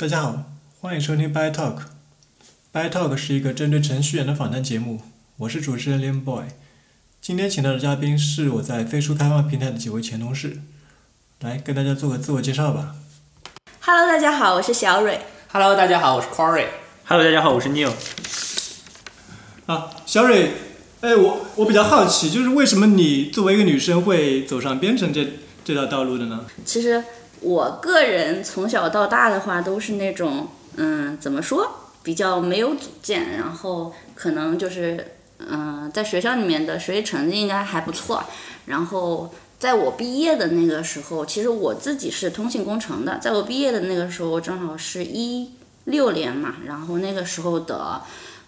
大家好，欢迎收听 By Talk。By Talk 是一个针对程序员的访谈节目，我是主持人 Liam Boy。今天请到的嘉宾是我在飞书开放平台的几位前同事，来跟大家做个自我介绍吧。Hello，大家好，我是小蕊。Hello，大家好，我是 Corey。Hello，大家好，我是 Neil。啊，小蕊，哎，我我比较好奇，就是为什么你作为一个女生会走上编程这这条道路的呢？其实我个人从小到大的话，都是那种，嗯，怎么说，比较没有主见，然后可能就是，嗯、在学校里面的学习成绩应该还不错，然后。在我毕业的那个时候，其实我自己是通信工程的。在我毕业的那个时候，正好是一六年嘛，然后那个时候的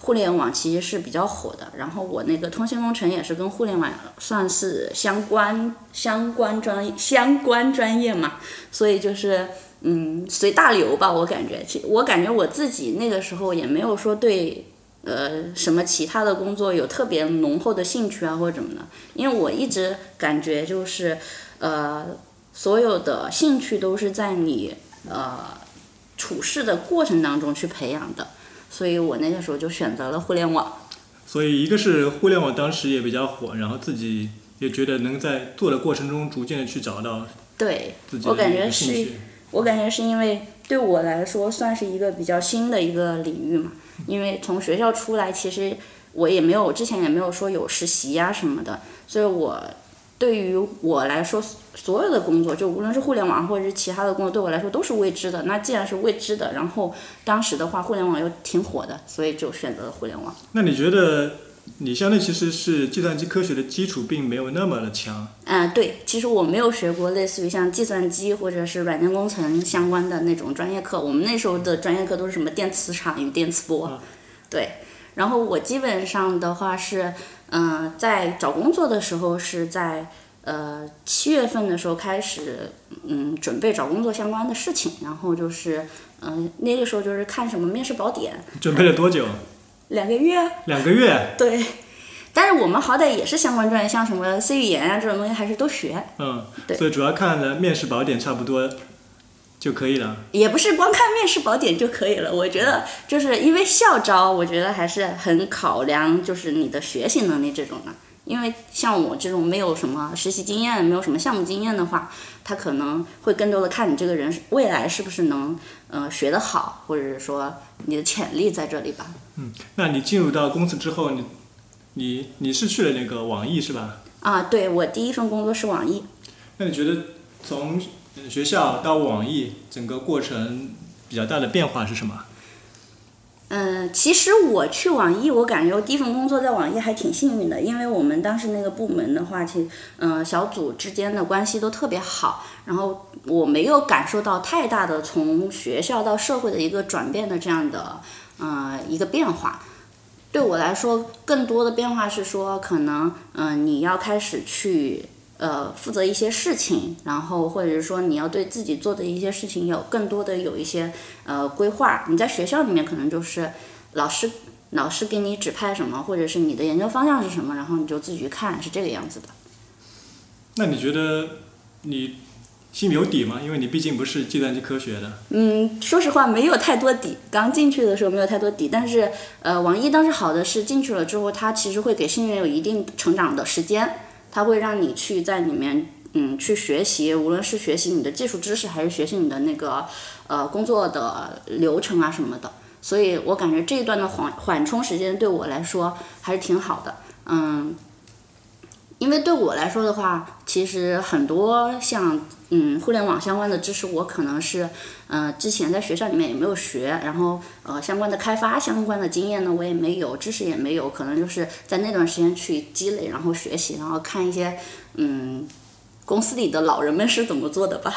互联网其实是比较火的。然后我那个通信工程也是跟互联网算是相关相关专相关专业嘛，所以就是嗯随大流吧，我感觉。其我感觉我自己那个时候也没有说对。呃，什么其他的工作有特别浓厚的兴趣啊，或者怎么的？因为我一直感觉就是，呃，所有的兴趣都是在你呃处事的过程当中去培养的，所以我那个时候就选择了互联网。所以一个是互联网当时也比较火，然后自己也觉得能在做的过程中逐渐的去找到对我感觉是。我感觉是因为对我来说算是一个比较新的一个领域嘛，因为从学校出来，其实我也没有之前也没有说有实习呀、什么的，所以我对于我来说，所有的工作就无论是互联网或者是其他的工作，对我来说都是未知的。那既然是未知的，然后当时的话，互联网又挺火的，所以就选择了互联网。那你觉得你相对其实是计算机科学的基础并没有那么的强，嗯，对，其实我没有学过类似于像计算机或者是软件工程相关的那种专业课。我们那时候的专业课都是什么电磁场与电磁波，对。然后我基本上的话是，嗯、在找工作的时候是在呃七月份的时候开始，嗯，准备找工作相关的事情。然后就是，嗯、那个时候就是看什么面试宝典，准备了多久？两个月，两个月。对。但是我们好歹也是相关专业，像什么 C 语言啊这种东西还是都学。嗯，对所以主要看的面试宝典差不多就可以了。也不是光看面试宝典就可以了。我觉得就是因为校招，我觉得还是很考量就是你的学习能力这种的。因为像我这种没有什么实习经验、没有什么项目经验的话，他可能会更多的看你这个人未来是不是能呃学得好，或者是说你的潜力在这里吧。嗯那你进入到公司之后，你你你是去了那个网易是吧？啊，对我第一份工作是网易。那你觉得从呃学校到网易整个过程比较大的变化是什么？嗯，其实我去网易，我感觉我第一份工作在网易还挺幸运的，因为我们当时那个部门的话，其实嗯、小组之间的关系都特别好，然后我没有感受到太大的从学校到社会的一个转变的这样的呃一个变化。对我来说，更多的变化是说，可能嗯、你要开始去呃负责一些事情，然后或者是说你要对自己做的一些事情有更多的有一些呃规划。你在学校里面可能就是老师老师给你指派什么，或者是你的研究方向是什么，然后你就自己去看，是这个样子的。那你觉得你心里有底吗？因为你毕竟不是计算机科学的。嗯，说实话没有太多底，刚进去的时候没有太多底，但是呃，网易当时好的是进去了之后，它其实会给新人有一定成长的时间，它会让你去在里面嗯去学习，无论是学习你的技术知识，还是学习你的那个呃工作的流程啊什么的。所以我感觉这一段的缓缓冲时间对我来说还是挺好的，嗯，因为对我来说的话，其实很多像嗯互联网相关的知识，我可能是呃之前在学校里面也没有学，然后呃相关的开发相关的经验呢我也没有，知识也没有，可能就是在那段时间去积累，然后学习，然后看一些嗯公司里的老人们是怎么做的吧。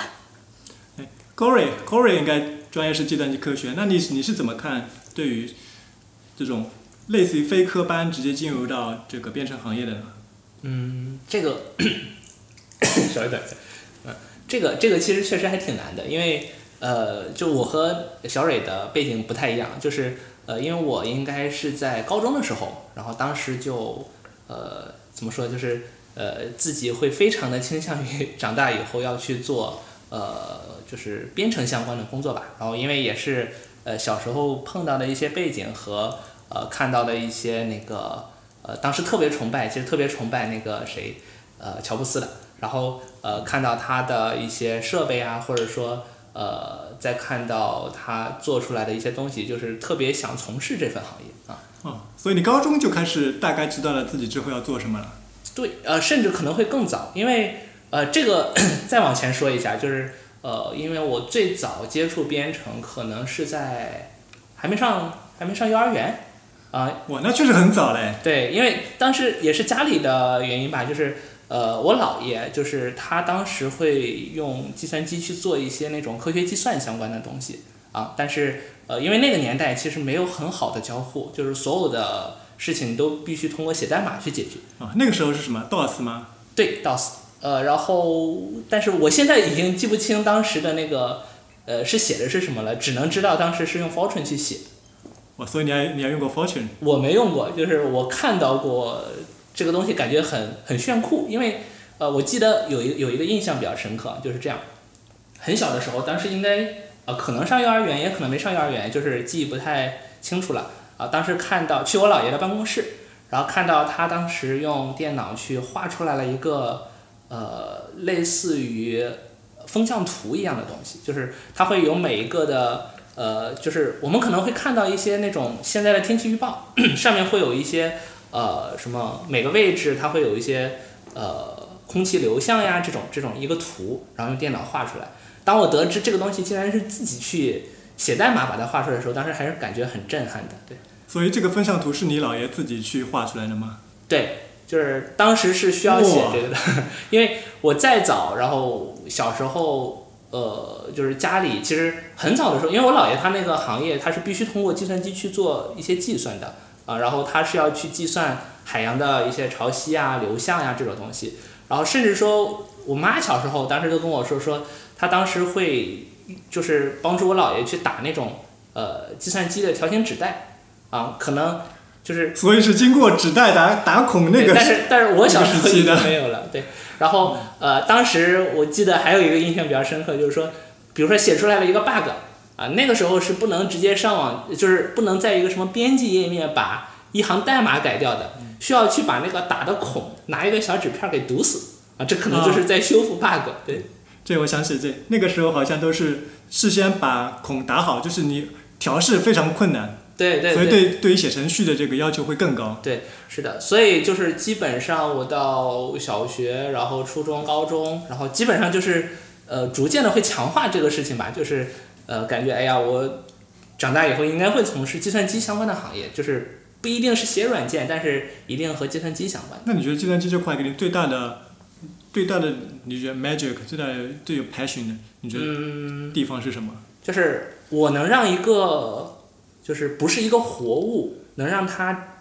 哎 Corey Corey 应该专业是计算机科学，那你你是怎么看对于这种类似于非科班直接进入到这个编程行业的呢？嗯，这个稍一等，嗯，这个这个其实确实还挺难的，因为呃，就我和小蕊的背景不太一样，就是呃，因为我应该是在高中的时候，然后当时就呃怎么说，就是呃自己会非常的倾向于长大以后要去做。呃就是编程相关的工作吧。然后因为也是呃小时候碰到的一些背景和呃看到的一些那个呃当时特别崇拜，其实特别崇拜那个谁呃乔布斯的。然后呃看到他的一些设备啊，或者说呃再看到他做出来的一些东西，就是特别想从事这份行业啊。哦，所以你高中就开始大概知道了自己之后要做什么了。对，呃，甚至可能会更早，因为呃，这个 再往前说一下，就是呃，因为我最早接触编程，可能是在还没上还没上幼儿园，啊、我，那确实很早嘞。对，因为当时也是家里的原因吧，就是呃，我姥爷就是他当时会用计算机去做一些那种科学计算相关的东西啊，但是呃，因为那个年代其实没有很好的交互，就是所有的事情都必须通过写代码去解决。啊，那个时候是什么 DOS 吗？对，DOS，呃，然后，但是我现在已经记不清当时的那个，呃，是写的是什么了，只能知道当时是用 Fortran 去写，哇，所以你还你还用过 Fortune？我没用过，就是我看到过这个东西，感觉很很炫酷，因为，呃，我记得有一有一个印象比较深刻，就是这样，很小的时候，当时应该，呃，可能上幼儿园，也可能没上幼儿园，就是记忆不太清楚了，啊、当时看到去我姥爷的办公室，然后看到他当时用电脑去画出来了一个。呃，类似于风向图一样的东西，就是它会有每一个的呃，就是我们可能会看到一些那种现在的天气预报，上面会有一些呃什么每个位置它会有一些呃空气流向呀这种这种一个图，然后用电脑画出来。当我得知这个东西竟然是自己去写代码把它画出来的时候，当时还是感觉很震撼的，对。所以这个分项图是你姥爷自己去画出来的吗？对，就是当时是需要写这个的，因为我再早，然后小时候，呃，就是家里其实很早的时候，因为我姥爷他那个行业，他是必须通过计算机去做一些计算的啊，然后他是要去计算海洋的一些潮汐啊、流向呀、这种东西，然后甚至说我妈小时候当时都跟我说说，她当时会就是帮助我姥爷去打那种呃计算机的条形纸带啊，可能就是所以是经过纸带打打孔那，个但是但是我小时候已经没有了，对。然后呃，当时我记得还有一个印象比较深刻，就是说，比如说写出来了一个 bug 啊，那个时候是不能直接上网，就是不能在一个什么编辑页面把一行代码改掉的，需要去把那个打的孔拿一个小纸片给堵死啊，这可能就是在修复 bug，对。这我想起这那个时候好像都是事先把孔打好，就是你调试非常困难，对对所以对对对于写程序的这个要求会更高。对，是的，所以就是基本上我到小学，然后初中、高中，然后基本上就是呃逐渐的会强化这个事情吧，就是呃感觉哎呀，我长大以后应该会从事计算机相关的行业，就是不一定是写软件，但是一定和计算机相关。那你觉得计算机这块给你最大的、最大的，你觉得 magic 最大的最有 passion 的，你觉得嗯，地方是什么？就是我能让一个就是不是一个活物，能让它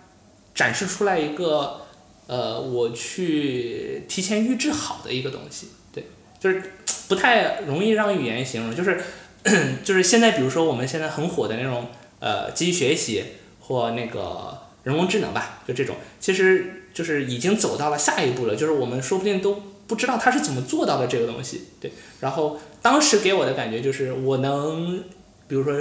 展示出来一个呃我去提前预制好的一个东西，对，就是不太容易让语言形容，就是 就是现在比如说我们现在很火的那种呃机器学习或那个人工智能吧，就这种，其实就是已经走到了下一步了，就是我们说不定都不知道它是怎么做到的这个东西，对。然后当时给我的感觉就是我能，比如说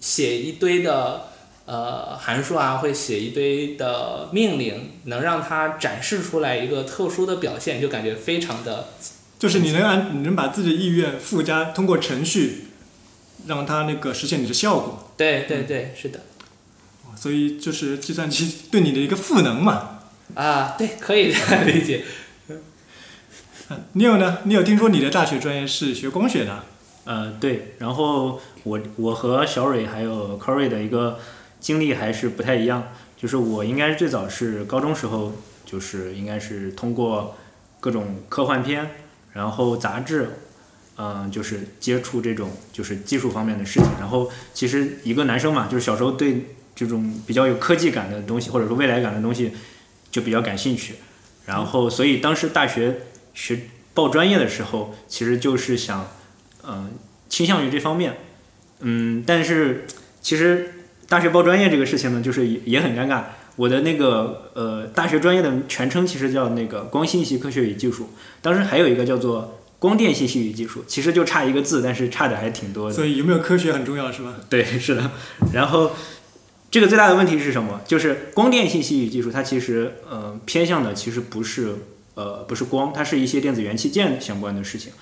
写一堆的呃函数啊，会写一堆的命令，能让它展示出来一个特殊的表现，就感觉非常的就是你能按你能把自己的意愿附加，通过程序让它那个实现你的效果。对对对，是的所以就是计算机对你的一个赋能嘛。啊，对，可以这样理解。你有呢？你有听说你的大学专业是学光学的？呃，对，然后我我和小蕊还有 Corey 的一个经历还是不太一样，就是我应该最早是高中时候，就是应该是通过各种科幻片，然后杂志，嗯、就是接触这种就是技术方面的事情。然后其实一个男生嘛，就是小时候对这种比较有科技感的东西，或者说未来感的东西，就比较感兴趣。然后所以当时大学学报专业的时候，其实就是想。嗯，倾向于这方面，嗯，但是其实大学报专业这个事情呢，就是也也很尴尬。我的那个呃大学专业的全称其实叫那个光信息科学与技术，当时还有一个叫做光电信息与技术，其实就差一个字，但是差的还挺多的。所以有没有科学很重要，是吧？对，是的。然后这个最大的问题是什么？就是光电信息与技术，它其实呃偏向的其实不是呃不是光，它是一些电子元器件相关的事情。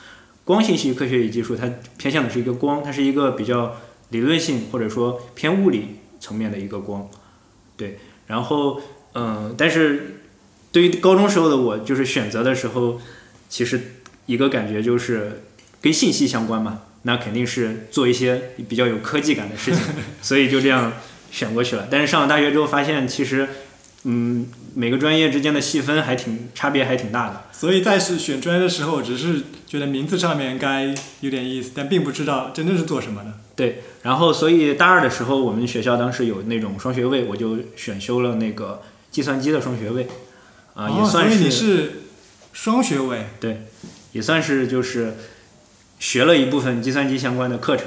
光信息科学与技术，它偏向的是一个光，它是一个比较理论性或者说偏物理层面的一个光。对，然后嗯，但是对于高中时候的我，就是选择的时候，其实一个感觉就是跟信息相关嘛。那肯定是做一些比较有科技感的事情，所以就这样选过去了。但是上了大学之后发现，其实，嗯，每个专业之间的细分还挺差别还挺大的。所以在是选专业的时候，只是觉得名字上面该有点意思，但并不知道真正是做什么的。对，然后所以大二的时候，我们学校当时有那种双学位，我就选修了那个计算机的双学位，啊、也算是、你是是双学位。对，也算是就是学了一部分计算机相关的课程，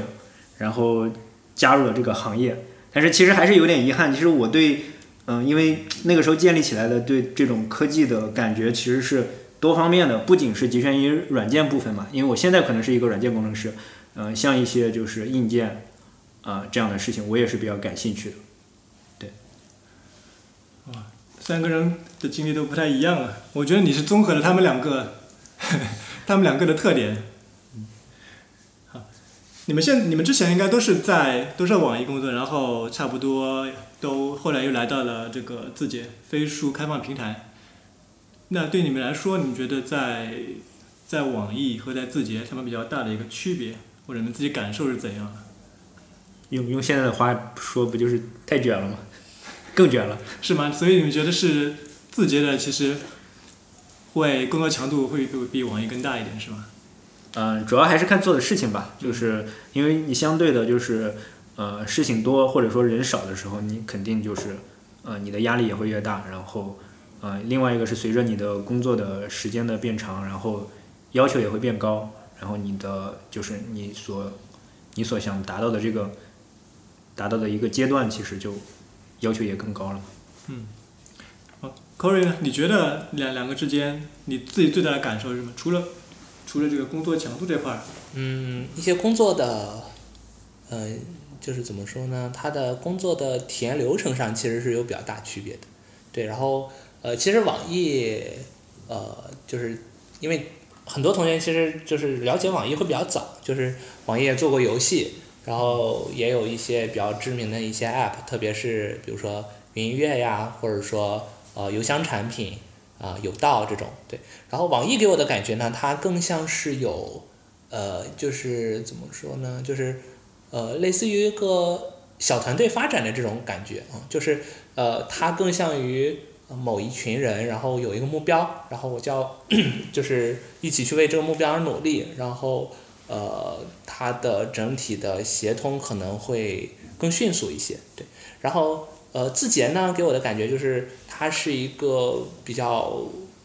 然后加入了这个行业。但是其实还是有点遗憾，其实我对，嗯、因为那个时候建立起来的对这种科技的感觉其实是多方面的，不仅是局限于软件部分嘛。因为我现在可能是一个软件工程师，嗯、像一些就是硬件啊、这样的事情，我也是比较感兴趣的。对，哇三个人的经历都不太一样啊。我觉得你是综合了他们两个，他们两个的特点。好，你们现你们之前应该都是在都是在网易工作，然后差不多都后来又来到了这个字节飞书开放平台。那对你们来说，你们觉得在在网易和在字节他们比较大的一个区别，或者你们自己感受是怎样的？用用现在的话说，不就是太卷了吗？更卷了。是吗？所以你们觉得是字节的其实会工作强度会比比网易更大一点，是吗？嗯，主要还是看做的事情吧，就是因为你相对的，就是呃事情多或者说人少的时候，你肯定就是呃你的压力也会越大，然后呃另外一个是随着你的工作的时间的变长，然后要求也会变高，然后你的就是你所你所想达到的这个达到的一个阶段，其实就要求也更高了。嗯 Corey 呢？你觉得两两个之间你自己最大的感受是什么？除了除了这个工作强度这块儿，嗯，一些工作的，呃，就是怎么说呢？他的工作的体验流程上其实是有比较大区别的。对，然后呃，其实网易，呃，就是因为很多同学其实就是了解网易会比较早，就是网易做过游戏，然后也有一些比较知名的一些 App，特别是比如说云音乐呀，或者说呃邮箱产品啊、有道这种，对。然后网易给我的感觉呢，它更像是有，呃，就是怎么说呢，就是呃，类似于一个小团队发展的这种感觉啊，就是呃，它更像于某一群人，然后有一个目标，然后我就要 就是一起去为这个目标而努力，然后呃，它的整体的协同可能会更迅速一些，对。然后呃，字节呢给我的感觉就是它是一个比较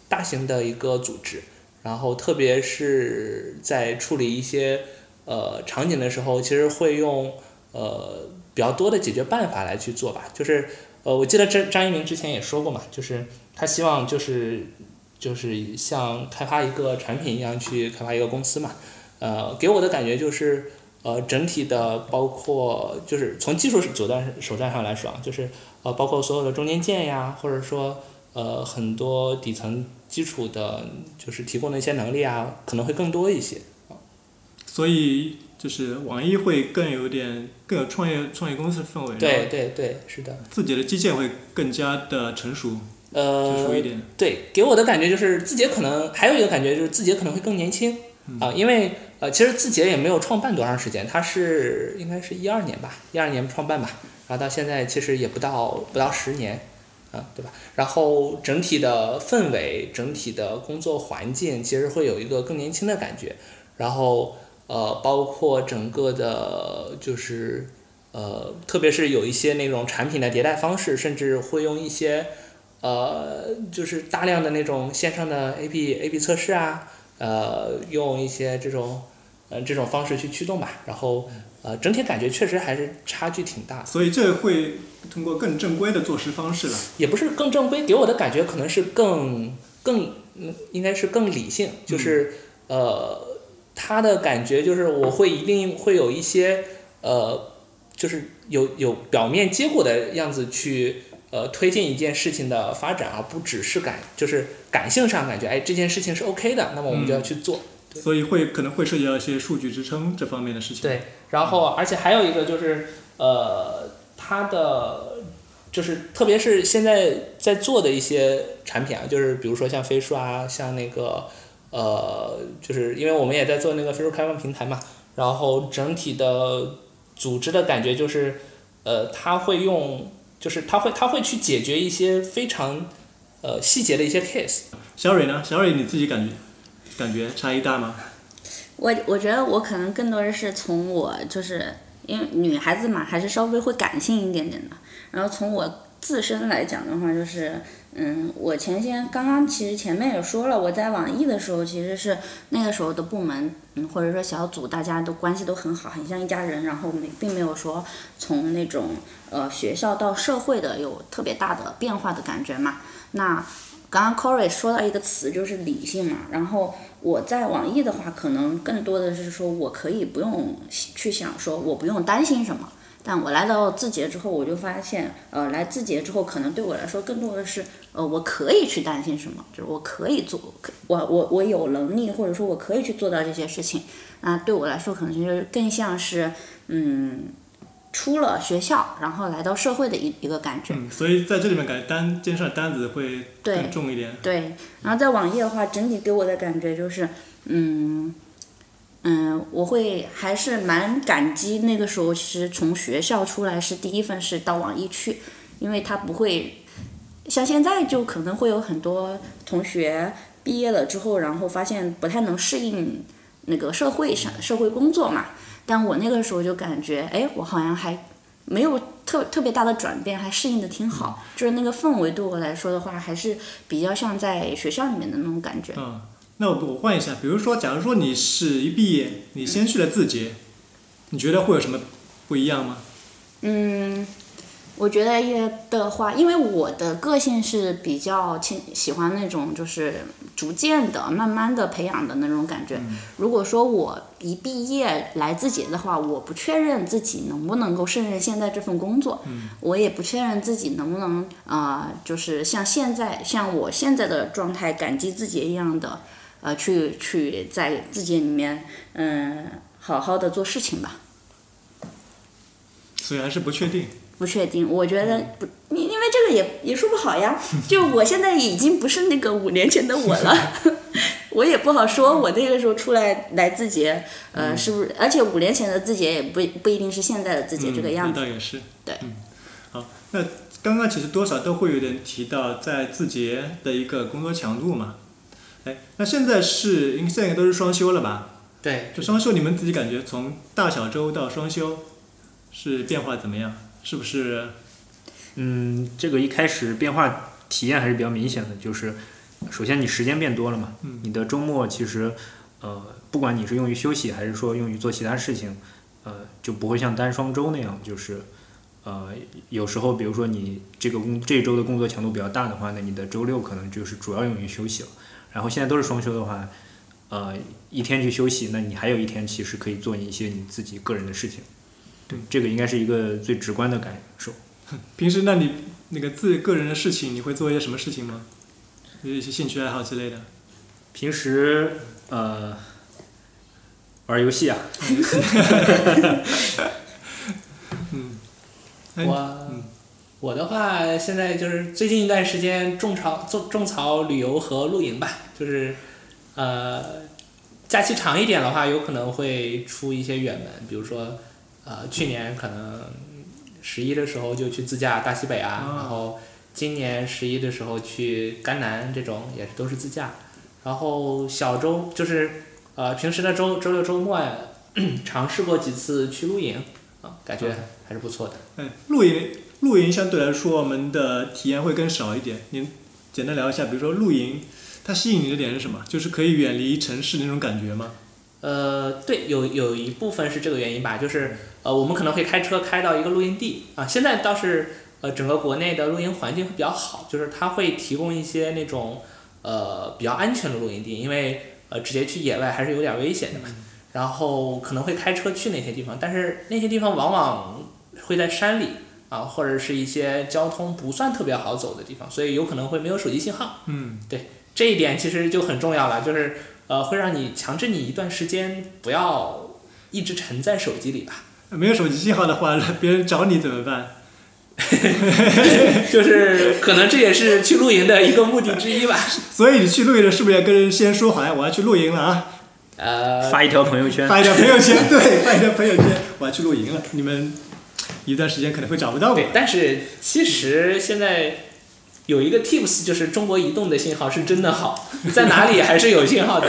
大型的一个组织，然后特别是在处理一些呃场景的时候，其实会用呃比较多的解决办法来去做吧。就是呃，我记得张张一鸣之前也说过嘛，就是他希望就是就是像开发一个产品一样去开发一个公司嘛。呃，给我的感觉就是呃整体的包括就是从技术手段手段上来说，就是呃包括所有的中间件呀，或者说呃很多底层基础的，就是提供的一些能力啊，可能会更多一些。所以就是网易会更有点更有创业创业公司的氛围，对对对，是的。自己的基建会更加的成熟成熟呃一，点。对，给我的感觉就是字节可能还有一个感觉就是字节可能会更年轻啊、因为呃其实字节也没有创办多长时间，它是应该是一二年吧，一二年创办吧，然后到现在其实也不到不到十年。啊，对吧？然后整体的氛围、整体的工作环境，其实会有一个更年轻的感觉。然后呃，包括整个的，就是呃，特别是有一些那种产品的迭代方式，甚至会用一些呃，就是大量的那种线上的 A P A P 测试啊，呃，用一些这种呃这种方式去驱动吧。然后呃，整体感觉确实还是差距挺大的。所以这会通过更正规的做事方式了。也不是更正规，给我的感觉可能是更更嗯，应该是更理性，就是、呃，它的感觉就是我会一定会有一些呃，就是有有表面结果的样子去呃推进一件事情的发展，而不只是感就是感性上感觉哎这件事情是 OK 的，那么我们就要去做。所以会可能会涉及到一些数据支撑这方面的事情。对，然后而且还有一个就是呃，它的就是特别是现在在做的一些产品啊，就是比如说像飞书啊，像那个呃，就是因为我们也在做那个飞书开放平台嘛，然后整体的组织的感觉就是呃，他会用就是他会他会去解决一些非常呃细节的一些 case。小蕊呢？小蕊你自己感觉感觉差异大吗？我我觉得我可能更多的是从我就是因为女孩子嘛，还是稍微会感性一点点的。然后从我自身来讲的话，就是嗯，我前些刚刚其实前面也说了，我在网易的时候其实是那个时候的部门嗯或者说小组大家都关系都很好，很像一家人，然后没并没有说从那种呃学校到社会的有特别大的变化的感觉嘛。那刚刚 Corey 说到一个词就是理性嘛，然后我在网易的话，可能更多的是说我可以不用去想说我不用担心什么，但我来到字节之后，我就发现，呃，来字节之后，可能对我来说更多的是，呃，我可以去担心什么，就是我可以做，我我我有能力，或者说我可以去做到这些事情，那对我来说可能就是更像是，嗯。出了学校，然后来到社会的一一个感觉。嗯，所以在这里面感觉单肩上的担子会更重一点。对，然后在网页的话，整体给我的感觉就是，嗯，嗯，我会还是蛮感激那个时候，其实从学校出来是第一份是到网易去，因为他不会像现在就可能会有很多同学毕业了之后，然后发现不太能适应那个社会上社会工作嘛。但我那个时候就感觉，哎，我好像还没有特特别大的转变，还适应的挺好。就是那个氛围对我来说的话，还是比较像在学校里面的那种感觉。那我我换一下，比如说，假如说你是一毕业，你先去了字节，你觉得会有什么不一样吗？嗯。我觉得也的话，因为我的个性是比较亲喜欢那种就是逐渐的、慢慢的培养的那种感觉。如果说我一毕业来字节的话，我不确认自己能不能够胜任现在这份工作，我也不确认自己能不能啊，就是像现在像我现在的状态，感激字节一样的，呃，去去在字节里面嗯好好的做事情吧。所以还是不确定。不确定，我觉得不，因因为这个也也说不好呀。就我现在已经不是那个五年前的我了 我也不好说。我那个时候出来来字节，呃，是不是？而且五年前的字节也不不一定是现在的字节这个样子。那倒也是。对。嗯。好，那刚刚其实多少都会有点提到在字节的一个工作强度嘛。哎，那现在是，因为现在都是双休了吧？对。就双休，你们自己感觉从大小周到双休，是变化怎么样？是不是？嗯，这个一开始变化体验还是比较明显的，就是首先你时间变多了嘛，你的周末其实，呃，不管你是用于休息还是说用于做其他事情，呃，就不会像单双周那样，就是，呃，有时候比如说你这个工这周的工作强度比较大的话，那你的周六可能就是主要用于休息了。然后现在都是双休的话，呃，一天去休息，那你还有一天其实可以做一些你自己个人的事情。对，这个应该是一个最直观的感受。平时那你那个自个人的事情，你会做一些什么事情吗？有一些兴趣爱好之类的。平时呃，玩游戏啊。嗯。我我的话，现在就是最近一段时间种草种种草旅游和露营吧，就是呃，假期长一点的话，有可能会出一些远门，比如说。呃，去年可能十一的时候就去自驾大西北啊，然后今年十一的时候去甘南，这种也是都是自驾。然后小周就是呃平时的周周六周末 尝试过几次去露营，啊，感觉还是不错的。嗯，露营露营相对来说我们的体验会更少一点。您简单聊一下，比如说露营，它吸引你的点是什么？就是可以远离城市那种感觉吗？呃，对，有有一部分是这个原因吧，就是呃，我们可能会开车开到一个露营地啊。现在倒是呃，整个国内的露营环境会比较好，就是它会提供一些那种呃比较安全的露营地，因为呃直接去野外还是有点危险的嘛。然后可能会开车去那些地方，但是那些地方往往会在山里啊，或者是一些交通不算特别好走的地方，所以有可能会没有手机信号。嗯，对这一点其实就很重要了，就是呃会让你强制你一段时间不要一直沉在手机里吧。没有手机信号的话，别人找你怎么办？就是可能这也是去露营的一个目的之一吧。所以你去露营的是不是要跟人先说好呀？我要去露营了啊，呃，发一条朋友圈，发一条朋友圈，对，发一条朋友圈，我要去露营了。你们一段时间可能会找不到我对，。但是其实现在有一个 tips，就是中国移动的信号是真的好，在哪里还是有信号的。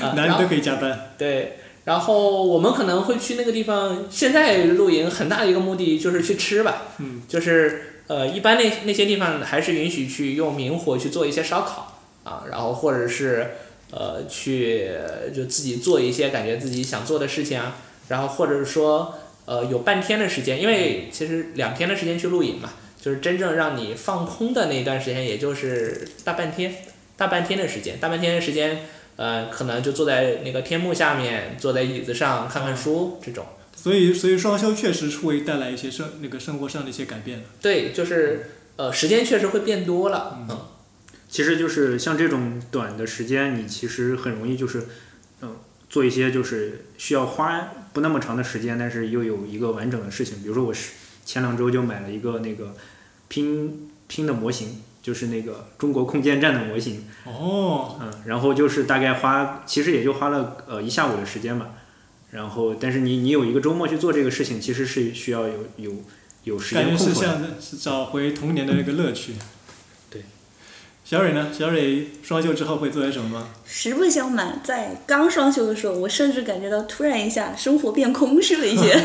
哪里都可以加班。对，然后我们可能会去那个地方。现在露营很大的一个目的就是去吃吧，嗯，就是呃，一般那那些地方还是允许去用明火去做一些烧烤啊，然后或者是呃去就自己做一些感觉自己想做的事情啊，然后或者是说呃有半天的时间，因为其实两天的时间去露营嘛，就是真正让你放空的那一段时间，也就是大半天，大半天的时间，大半天的时间。呃，可能就坐在那个天幕下面，坐在椅子上看看书这种。所以，所以双休确实是会带来一些生那个生活上的一些改变。对，就是呃，时间确实会变多了。嗯，其实就是像这种短的时间，你其实很容易就是，嗯、做一些就是需要花不那么长的时间，但是又有一个完整的事情。比如说我是前两周就买了一个那个拼拼的模型，就是那个中国空间站的模型，哦，嗯，然后就是大概花，其实也就花了呃一下午的时间吧。然后，但是你你有一个周末去做这个事情，其实是需要有有有时感觉是。像是找回童年的那个乐趣。对。小蕊呢？小蕊双休之后会做些什么吗？实不相瞒，在刚双休的时候，我甚至感觉到突然一下生活变空虚了一些。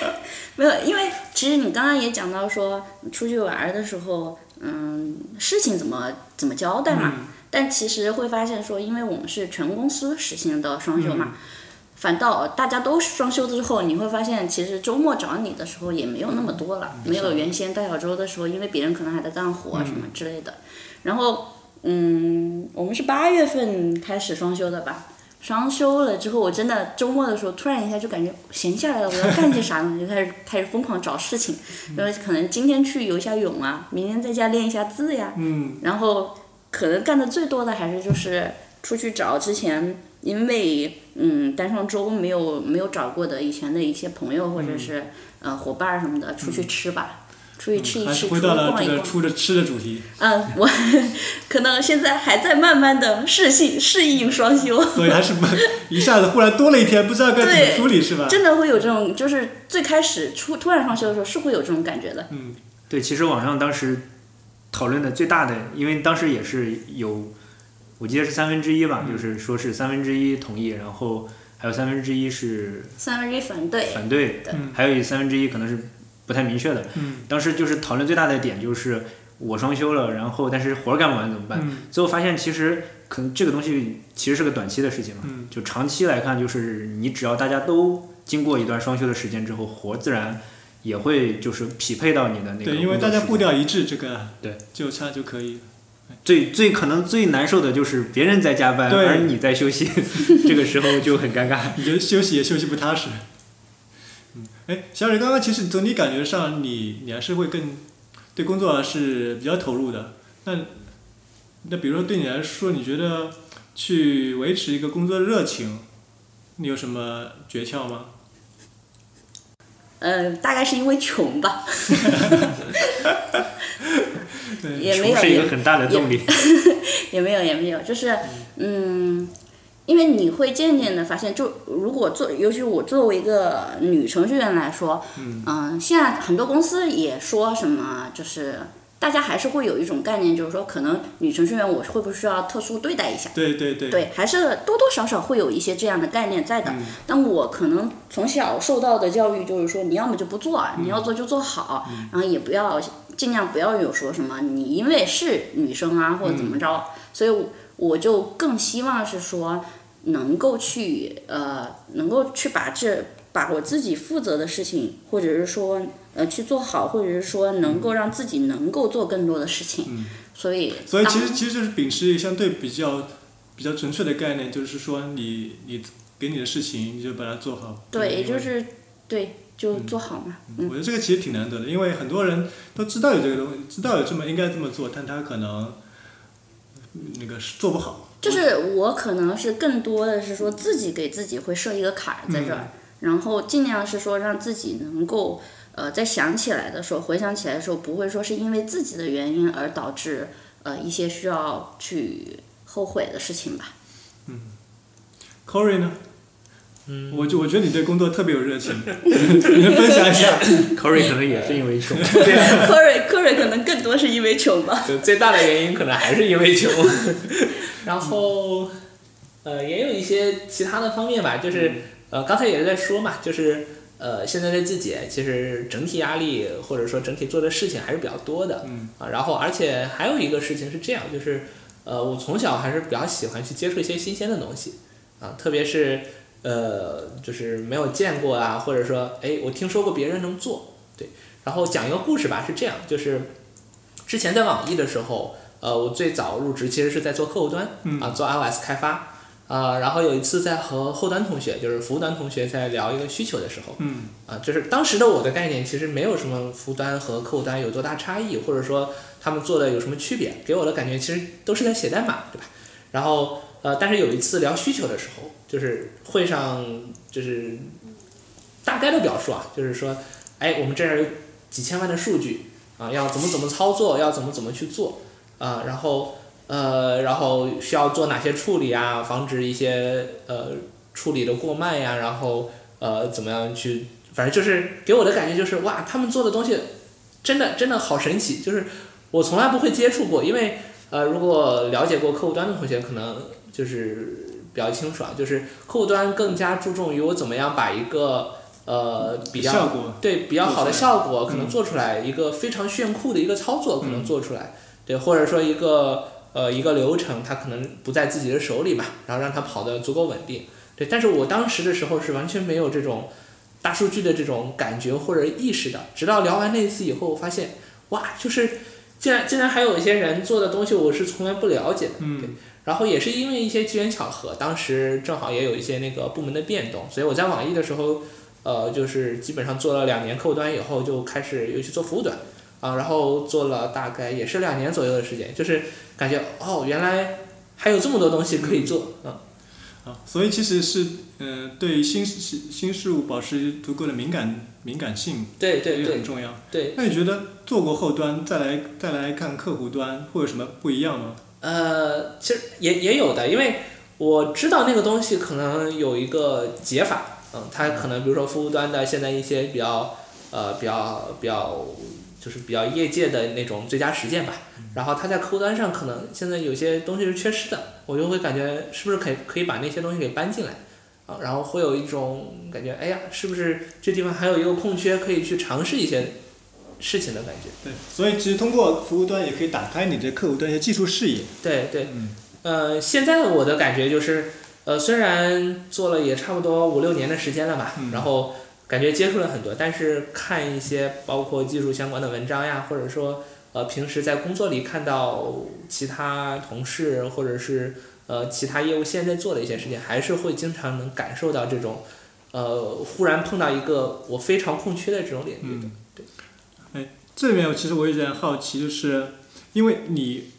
没有，因为其实你刚刚也讲到说，出去玩儿的时候，嗯，事情怎么怎么交代嘛。但其实会发现说，因为我们是全公司实行的双休嘛，反倒大家都双休之后，你会发现其实周末找你的时候也没有那么多了，没有原先大小周的时候，因为别人可能还在干活什么之类的。然后，嗯，我们是八月份开始双休的吧？双休了之后，我真的周末的时候突然一下就感觉闲下来了，我要干些啥呢？就开始开始疯狂找事情，然后可能今天去游一下泳啊，明天在家练一下字呀，嗯，然后可能干的最多的还是就是出去找之前因为嗯单双周没有没有找过的以前的一些朋友或者是、呃伙伴儿什么的出去吃吧，出去吃一吃，出去还是回到了逛一逛。这个出着吃的主题，嗯，我 可能现在还在慢慢的适应适应双休，所以还是不一下子忽然多了一天，不知道该怎么处理，是吧？真的会有这种，就是最开始出突然双休的时候是会有这种感觉的。嗯，对，其实网上当时讨论的最大的，因为当时也是有，我记得是三分之一吧，就是说是三分之一同意，然后还有三分之一是三分之一反对，反对，对嗯还有三分之一可能是不太明确的。嗯当时就是讨论最大的点就是我双休了，然后但是活儿干不完怎么办？嗯最后发现其实可能这个东西其实是个短期的事情嘛，嗯就长期来看，就是你只要大家都经过一段双休的时间之后，活自然也会就是匹配到你的那个对，因为大家步调一致，这个对就差就可以。最最可能最难受的就是别人在加班，而你在休息，这个时候就很尴尬。你觉得休息也休息不踏实。嗯，哎，小蕊，刚刚其实总体感觉上你你还是会更对工作是比较投入的。那那比如说对你来说，你觉得去维持一个工作的热情，你有什么诀窍吗？呃，大概是因为穷吧，也没有是一个很大的动力。也没有也没有，就是嗯，因为你会渐渐的发现，就如果做，尤其我作为一个女程序员来说，嗯、现在很多公司也说什么，就是大家还是会有一种概念，就是说可能女程序员我会不会需要特殊对待一下？对对对，对，还是多多少少会有一些这样的概念在的。但我可能从小受到的教育就是说，你要么就不做，你要做就做好，然后也不要尽量不要有说什么你因为是女生啊或者怎么着，所以我我就更希望是说能够去呃能够去把这把我自己负责的事情，或者是说呃去做好，或者是说能够让自己能够做更多的事情。所以所以其实其实就是秉持相对比较比较纯粹的概念，就是说你你给你的事情你就把它做好。对，也就是对，就做好嘛。嗯我觉得这个其实挺难得的，因为很多人都知道有这个东西，知道有这么应该这么做，但他可能嗯那个是做不好。就是我可能是更多的是说自己给自己会设一个坎儿在这儿，然后尽量是说让自己能够呃在想起来的时候，回想起来的时候，不会说是因为自己的原因而导致呃一些需要去后悔的事情吧。嗯 Corey 呢？嗯，我就我觉得你对工作特别有热情，你能分享一下？Corey 可能也是因为穷，Corey Corey 可能更多是因为穷吧。就最大的原因可能还是因为穷，然后呃也有一些其他的方面吧，就是呃刚才也在说嘛，就是呃现在的自己其实整体压力或者说整体做的事情还是比较多的，嗯。啊，然后而且还有一个事情是这样，就是呃我从小还是比较喜欢去接触一些新鲜的东西，啊，特别是呃就是没有见过啊，或者说哎我听说过别人能做，对，然后讲一个故事吧，是这样，就是之前在网易的时候，呃，我最早入职其实是在做客户端，嗯啊，做 iOS 开发，啊，然后有一次在和后端同学，就是服务端同学在聊一个需求的时候，嗯啊，就是当时的我的概念其实没有什么服务端和客户端有多大差异，或者说他们做的有什么区别，给我的感觉其实都是在写代码，对吧？然后呃，但是有一次聊需求的时候，就是会上就是大概的表述啊，就是说，哎，我们这儿有几千万的数据啊，要怎么怎么操作，要怎么怎么去做啊，然后呃，然后需要做哪些处理啊，防止一些呃处理的过慢呀，然后呃怎么样去，反正就是给我的感觉就是哇，他们做的东西真的真的好神奇，就是我从来不会接触过，因为呃如果了解过客户端的同学可能就是比较清楚啊，就是客户端更加注重于我怎么样把一个呃比较对比较好的效果可能嗯做出来，一个非常炫酷的一个操作可能做出来，对，或者说一个呃一个流程它可能不在自己的手里嘛，然后让它跑得足够稳定，对，但是我当时的时候是完全没有这种大数据的这种感觉或者意识的，直到聊完那一次以后，我发现哇，就是竟然竟然还有一些人做的东西我是从来不了解的，嗯然后也是因为一些机缘巧合，当时正好也有一些那个部门的变动，所以我在网易的时候，呃，就是基本上做了两年客户端以后，就开始又去做服务端，啊，然后做了大概也是两年左右的时间，就是感觉哦，原来还有这么多东西可以做，嗯，啊，所以其实是嗯、呃对新事新事物保持足够的敏感敏感性，对对对也很重要。对，那你觉得做过后端再来再来看客户端会有什么不一样吗？呃，其实也也有的，因为我知道那个东西可能有一个解法，嗯，它可能比如说服务端的现在一些比较呃比较比较就是比较业界的那种最佳实践吧，然后它在客户端上可能现在有些东西是缺失的，我就会感觉是不是可以可以把那些东西给搬进来。啊，然后会有一种感觉，哎呀，是不是这地方还有一个空缺，可以去尝试一些事情的感觉？对，所以其实通过服务端也可以打开你的客户端一些技术视野。对对，嗯呃，现在的我的感觉就是，呃，虽然做了也差不多五六年的时间了吧，嗯然后感觉接触了很多，但是看一些包括技术相关的文章呀，或者说呃平时在工作里看到其他同事或者是呃其他业务线在做的一些事情，还是会经常能感受到这种，呃，忽然碰到一个我非常空缺的这种领域。嗯，哎，这里面其实我有点好奇，就是因为你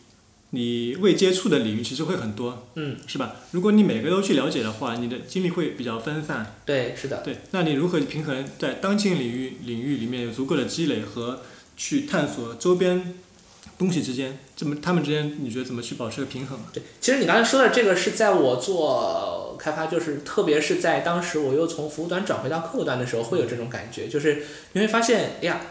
你未接触的领域其实会很多，嗯，是吧？如果你每个都去了解的话，你的精力会比较分散。对，是的。对，那你如何平衡在当前领域领域里面有足够的积累和去探索周边东西之间，怎么他们之间你觉得怎么去保持个平衡？对，其实你刚才说的这个是在我做开发，就是特别是在当时我又从服务端转回到客户端的时候，会有这种感觉，就是你会发现，哎呀，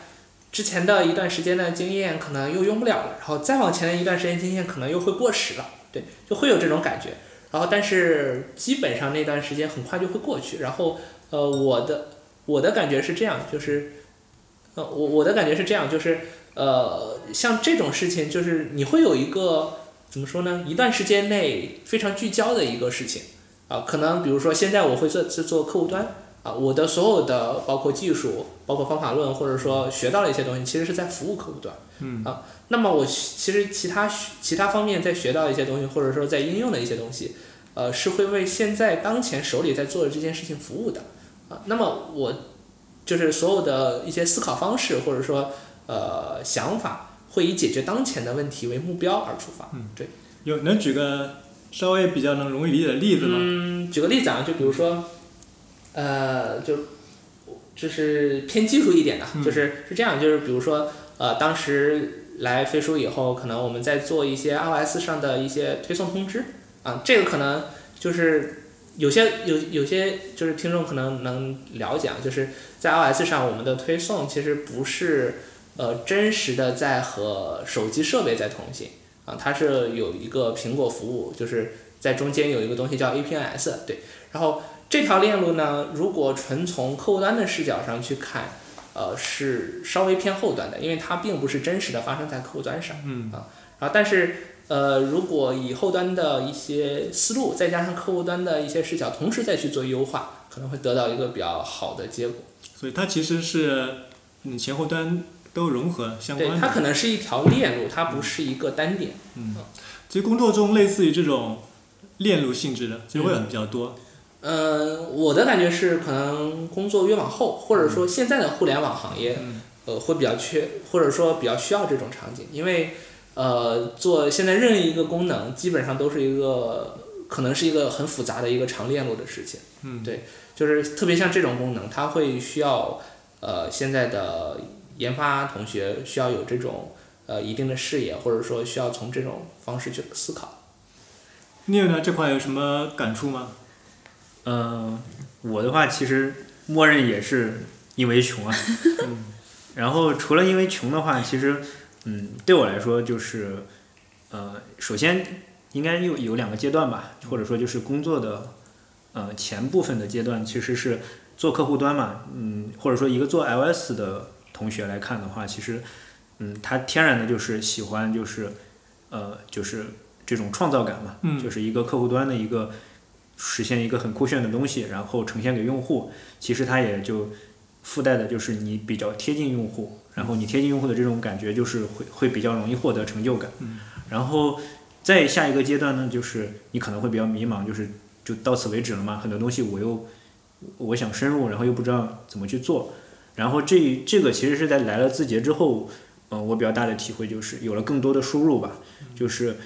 之前的一段时间的经验可能又用不了了，然后再往前的一段时间经验可能又会过时了，对，就会有这种感觉。然后但是基本上那段时间很快就会过去，然后呃，我的我的感觉是这样，就是呃，我我的感觉是这样，就是呃，像这种事情，就是你会有一个怎么说呢？一段时间内非常聚焦的一个事情啊，可能比如说现在我会做做做客户端啊，我的所有的包括技术、包括方法论，或者说学到了一些东西，其实是在服务客户端。嗯啊，那么我其实其他其他方面在学到一些东西，或者说在应用的一些东西，呃，是会为现在当前手里在做的这件事情服务的。啊，那么我就是所有的一些思考方式，或者说呃想法，会以解决当前的问题为目标而出发。嗯对。有能举个稍微比较能容易理解的例子吗？嗯，举个例子啊，就比如说，呃，就就是偏技术一点的，嗯。就是是这样，就是比如说，呃，当时来飞书以后，可能我们在做一些 iOS 上的一些推送通知啊，这个可能就是有些有有些就是听众可能能了解啊，就是在 iOS 上我们的推送其实不是呃真实的在和手机设备在通信啊，它是有一个苹果服务，就是在中间有一个东西叫 APNS，对，然后这条链路呢，如果纯从客户端的视角上去看，呃，是稍微偏后端的，因为它并不是真实的发生在客户端上。嗯啊，然后但是呃，如果以后端的一些思路，再加上客户端的一些视角，同时再去做优化，可能会得到一个比较好的结果。所以它其实是嗯前后端都融合相对，关的。它可能是一条链路，它不是一个单点。嗯，其实工作中类似于这种链路性质的，其实会有比较多。嗯，我的感觉是，可能工作越往后，或者说现在的互联网行业，嗯呃，会比较缺，或者说比较需要这种场景，因为呃，做现在任意一个功能，基本上都是一个可能是一个很复杂的一个长链路的事情。嗯，对就是特别像这种功能，它会需要呃现在的研发同学需要有这种呃一定的视野，或者说需要从这种方式去思考。你有呢这块有什么感触吗？呃，我的话其实默认也是因为穷啊。嗯然后除了因为穷的话，其实嗯，对我来说就是呃，首先应该有有两个阶段吧，或者说就是工作的呃前部分的阶段，其实是做客户端嘛，嗯，或者说一个做 iOS 的同学来看的话，其实嗯，他天然的就是喜欢就是呃就是这种创造感嘛，嗯就是一个客户端的一个实现一个很酷炫的东西，然后呈现给用户，其实它也就附带的就是你比较贴近用户，然后你贴近用户的这种感觉就是会会比较容易获得成就感。嗯然后再下一个阶段呢，就是你可能会比较迷茫，就是就到此为止了嘛，很多东西我又我想深入，然后又不知道怎么去做。然后这这个其实是在来了字节之后，呃，我比较大的体会就是有了更多的输入吧，就是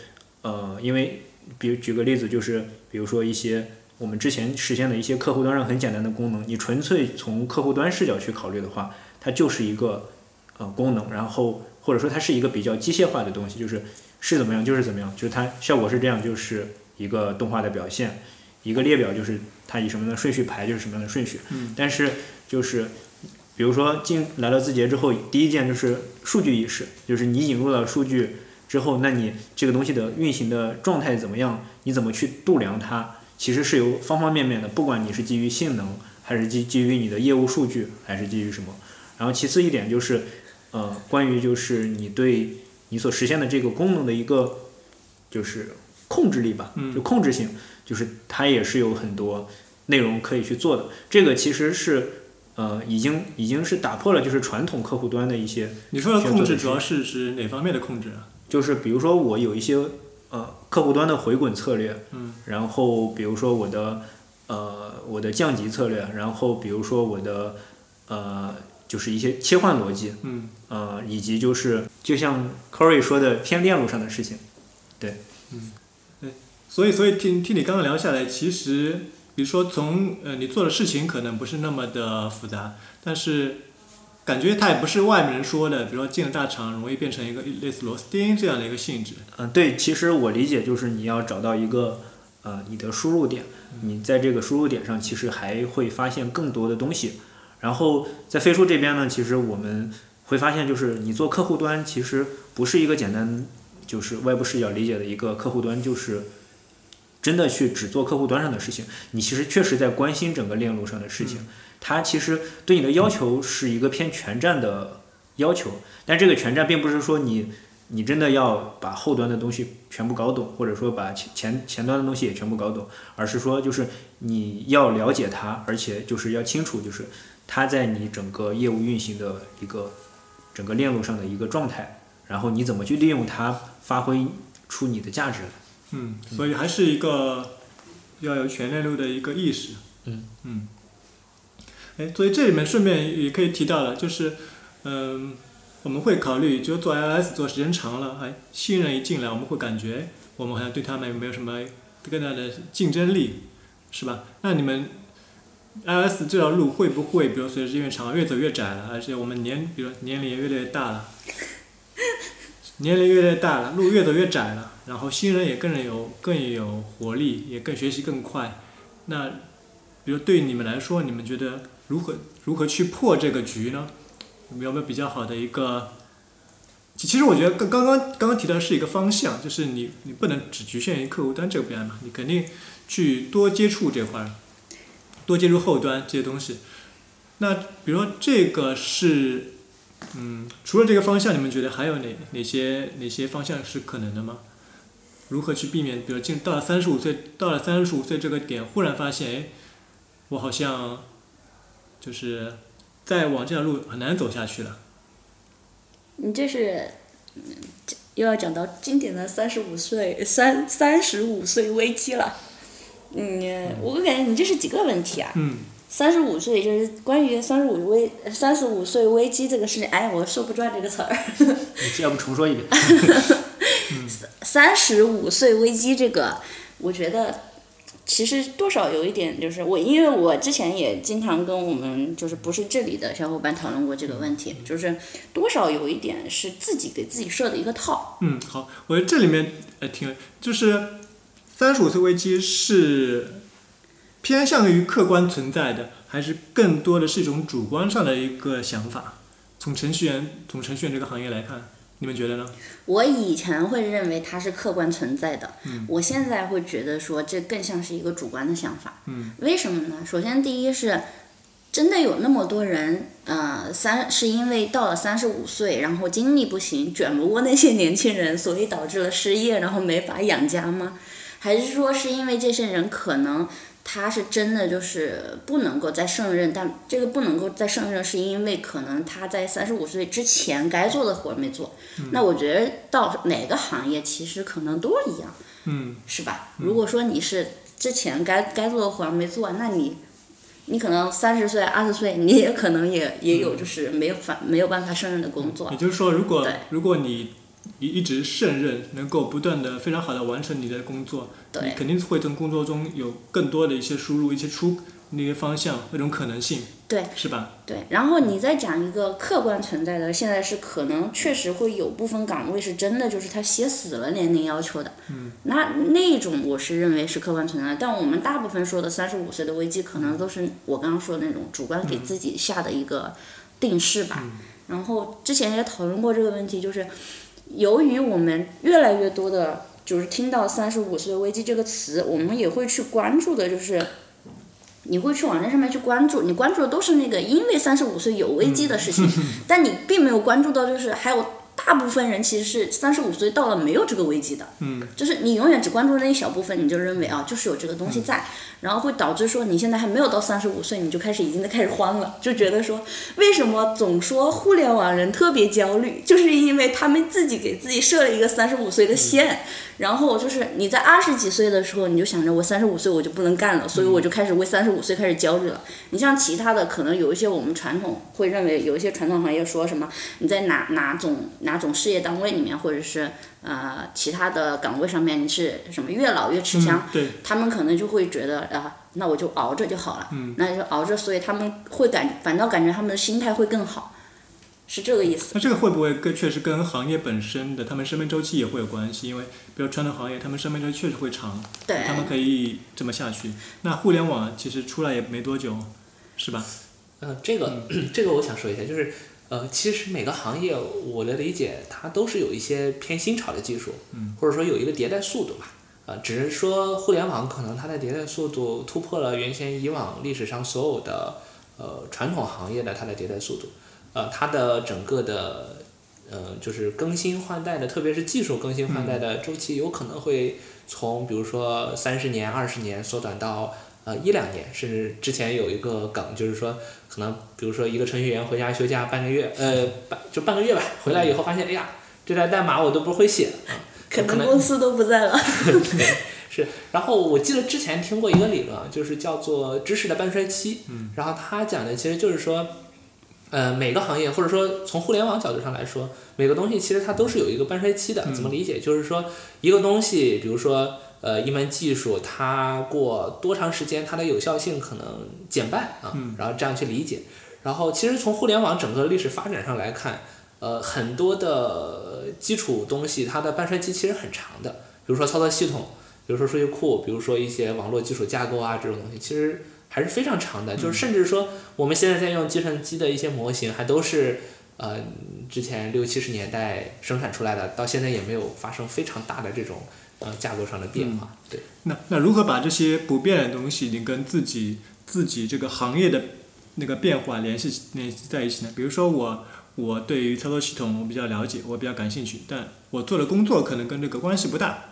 呃，因为比如举个例子，就是比如说一些我们之前实现的一些客户端上很简单的功能，你纯粹从客户端视角去考虑的话，它就是一个呃功能，然后或者说它是一个比较机械化的东西，就是是怎么样就是怎么样，就是它效果是这样，就是一个动画的表现，一个列表就是它以什么样的顺序排就是什么样的顺序，嗯。但是就是比如说进来了字节之后，第一件就是数据意识，就是你引入了数据之后，那你这个东西的运行的状态怎么样？你怎么去度量它？其实是由方方面面的，不管你是基于性能，还是基基于你的业务数据，还是基于什么。然后其次一点就是，呃，关于就是你对你所实现的这个功能的一个就是控制力吧，嗯就控制性，就是它也是有很多内容可以去做的。这个其实是呃，已经已经是打破了就是传统客户端的一些你说的控制主要是指哪方面的控制啊？就是比如说我有一些呃客户端的回滚策略，嗯，然后比如说我的呃我的降级策略，然后比如说我的呃就是一些切换逻辑，嗯呃以及就是就像 Corey 说的偏链路上的事情，对，嗯，对所以，所以听听你刚刚聊下来，其实比如说从呃你做的事情可能不是那么的复杂，但是感觉它也不是外面人说的，比如说进了大厂容易变成一个类似螺丝钉这样的一个性质。嗯、对，其实我理解就是你要找到一个呃你的输入点，你在这个输入点上其实还会发现更多的东西。然后在飞书这边呢，其实我们会发现就是你做客户端其实不是一个简单就是外部视角理解的一个客户端，就是真的去只做客户端上的事情，你其实确实在关心整个链路上的事情。它其实对你的要求是一个偏全站的要求，但这个全站并不是说你你真的要把后端的东西全部搞懂，或者说把前前前端的东西也全部搞懂，而是说就是你要了解它，而且就是要清楚，就是它在你整个业务运行的一个整个链路上的一个状态，然后你怎么去利用它，发挥出你的价值来。嗯，所以还是一个要有全链路的一个意识。嗯嗯。哎，所以这里面顺便也可以提到了，就是嗯。我们会考虑，就做 iOS 做时间长了，哎，新人一进来，我们会感觉我们好像对他们没有什么更大的竞争力，是吧？那你们 iOS 这条路会不会，比如随着时间长越走越窄了？而且我们年，比如年龄也越来越大了，年龄越来越大了，路越走越窄了，然后新人也更有更有活力，也更学习更快。那比如对你们来说，你们觉得如何如何去破这个局呢？有没有比较好的一个？其实我觉得刚刚刚刚刚提到是一个方向，就是你你不能只局限于客户端这边嘛，你肯定去多接触这块儿，多接触后端这些东西。那比如说这个是，嗯，除了这个方向，你们觉得还有哪哪些哪些方向是可能的吗？如何去避免？比如进到了三十五岁，到了三十五岁这个点，忽然发现，哎，我好像就是。再往这条路很难走下去了。你这是，又要讲到经典的三十五岁三三十五岁危机了。嗯，我感觉你这是几个问题啊？嗯。三十五岁就是关于三十五危三十五岁危机这个事情，哎，我说不转这个词儿。你要不重说一遍？三三十五岁危机这个，我觉得。其实多少有一点，就是我，因为我之前也经常跟我们就是不是这里的小伙伴讨论过这个问题，就是多少有一点是自己给自己设的一个套。嗯，好，我觉得这里面呃挺，就是三十五岁危机是偏向于客观存在的，还是更多的是一种主观上的一个想法？从程序员从程序员这个行业来看。你们觉得呢？我以前会认为它是客观存在的，我现在会觉得说这更像是一个主观的想法。为什么呢？首先，第一是，真的有那么多人，呃，三是因为到了三十五岁，然后精力不行，卷不过那些年轻人，所以导致了失业，然后没法养家吗？还是说是因为这些人可能？他是真的就是不能够再胜任，但这个不能够再胜任，是因为可能他在三十五岁之前该做的活没做。那我觉得到哪个行业其实可能都一样，嗯是吧？如果说你是之前该该做的活没做，那你你可能三十岁、二十岁，你也可能也也有就是没有法没有办法胜任的工作。也就是说，如果如果你一一直胜任，能够不断的非常好的完成你的工作。你肯定会从工作中有更多的一些输入，一些出那些方向，那种可能性，对，是吧？对，然后你再讲一个客观存在的，现在是可能确实会有部分岗位是真的就是他写死了年龄要求的，嗯，那那种我是认为是客观存在的，但我们大部分说的三十五岁的危机，可能都是我刚刚说的那种主观给自己下的一个定式吧。然后之前也讨论过这个问题，就是由于我们越来越多的。就是听到“三十五岁危机”这个词，我们也会去关注的，就是你会去网站上面去关注，你关注的都是那个因为三十五岁有危机的事情，但你并没有关注到，就是还有。大部分人其实是三十五岁到了没有这个危机的，嗯，就是你永远只关注那一小部分，你就认为啊，就是有这个东西在，然后会导致说你现在还没有到三十五岁，你就开始已经在开始慌了，就觉得说为什么总说互联网人特别焦虑，就是因为他们自己给自己设了一个三十五岁的线，然后就是你在二十几岁的时候，你就想着我三十五岁我就不能干了，所以我就开始为三十五岁开始焦虑了。你像其他的，可能有一些我们传统会认为有一些传统行业说什么你在哪哪种哪种事业单位里面，或者是呃其他的岗位上面，你是什么越老越吃香，对他们可能就会觉得啊，那我就熬着就好了，那就熬着，所以他们会感反倒感觉他们的心态会更好，是这个意思。那这个会不会跟确实跟行业本身的他们生命周期也会有关系？因为比如传统行业，他们生命周期确实会长，对他们可以这么下去。那互联网其实出来也没多久。是吧？嗯，这个 这个我想说一下，就是呃，其实每个行业我的理解，它都是有一些偏新潮的技术，嗯，或者说有一个迭代速度吧，啊，只是说互联网可能它的迭代速度突破了原先以往历史上所有的呃传统行业的它的迭代速度，呃，它的整个的呃，就是更新换代的，特别是技术更新换代的周期，有可能会从比如说三十年、二十年缩短到呃一两年，甚至之前有一个梗，就是说可能比如说一个程序员回家休假半个月，呃半就半个月吧，回来以后发现，哎呀，这段代码我都不会写啊，可可能能公司都不在了。是，然后我记得之前听过一个理论啊，就是叫做知识的半衰期。嗯。然后他讲的其实就是说，呃，每个行业或者说从互联网角度上来说，每个东西其实它都是有一个半衰期的。怎么理解？就是说一个东西，比如说呃一门技术，它过多长时间它的有效性可能减半啊，然后这样去理解。然后其实从互联网整个历史发展上来看，呃，很多的基础东西它的半衰期其实很长的，比如说操作系统。比如说数据库，比如说一些网络基础架构啊，这种东西其实还是非常长的。就是甚至说我们现在在用计算机的一些模型，还都是呃之前六七十年代生产出来的，到现在也没有发生非常大的这种呃架构上的变化。对，那那如何把这些不变的东西，你跟自己自己这个行业的那个变化联系联系在一起呢？比如说我我对于操作系统我比较了解，我比较感兴趣，但我做的工作可能跟这个关系不大，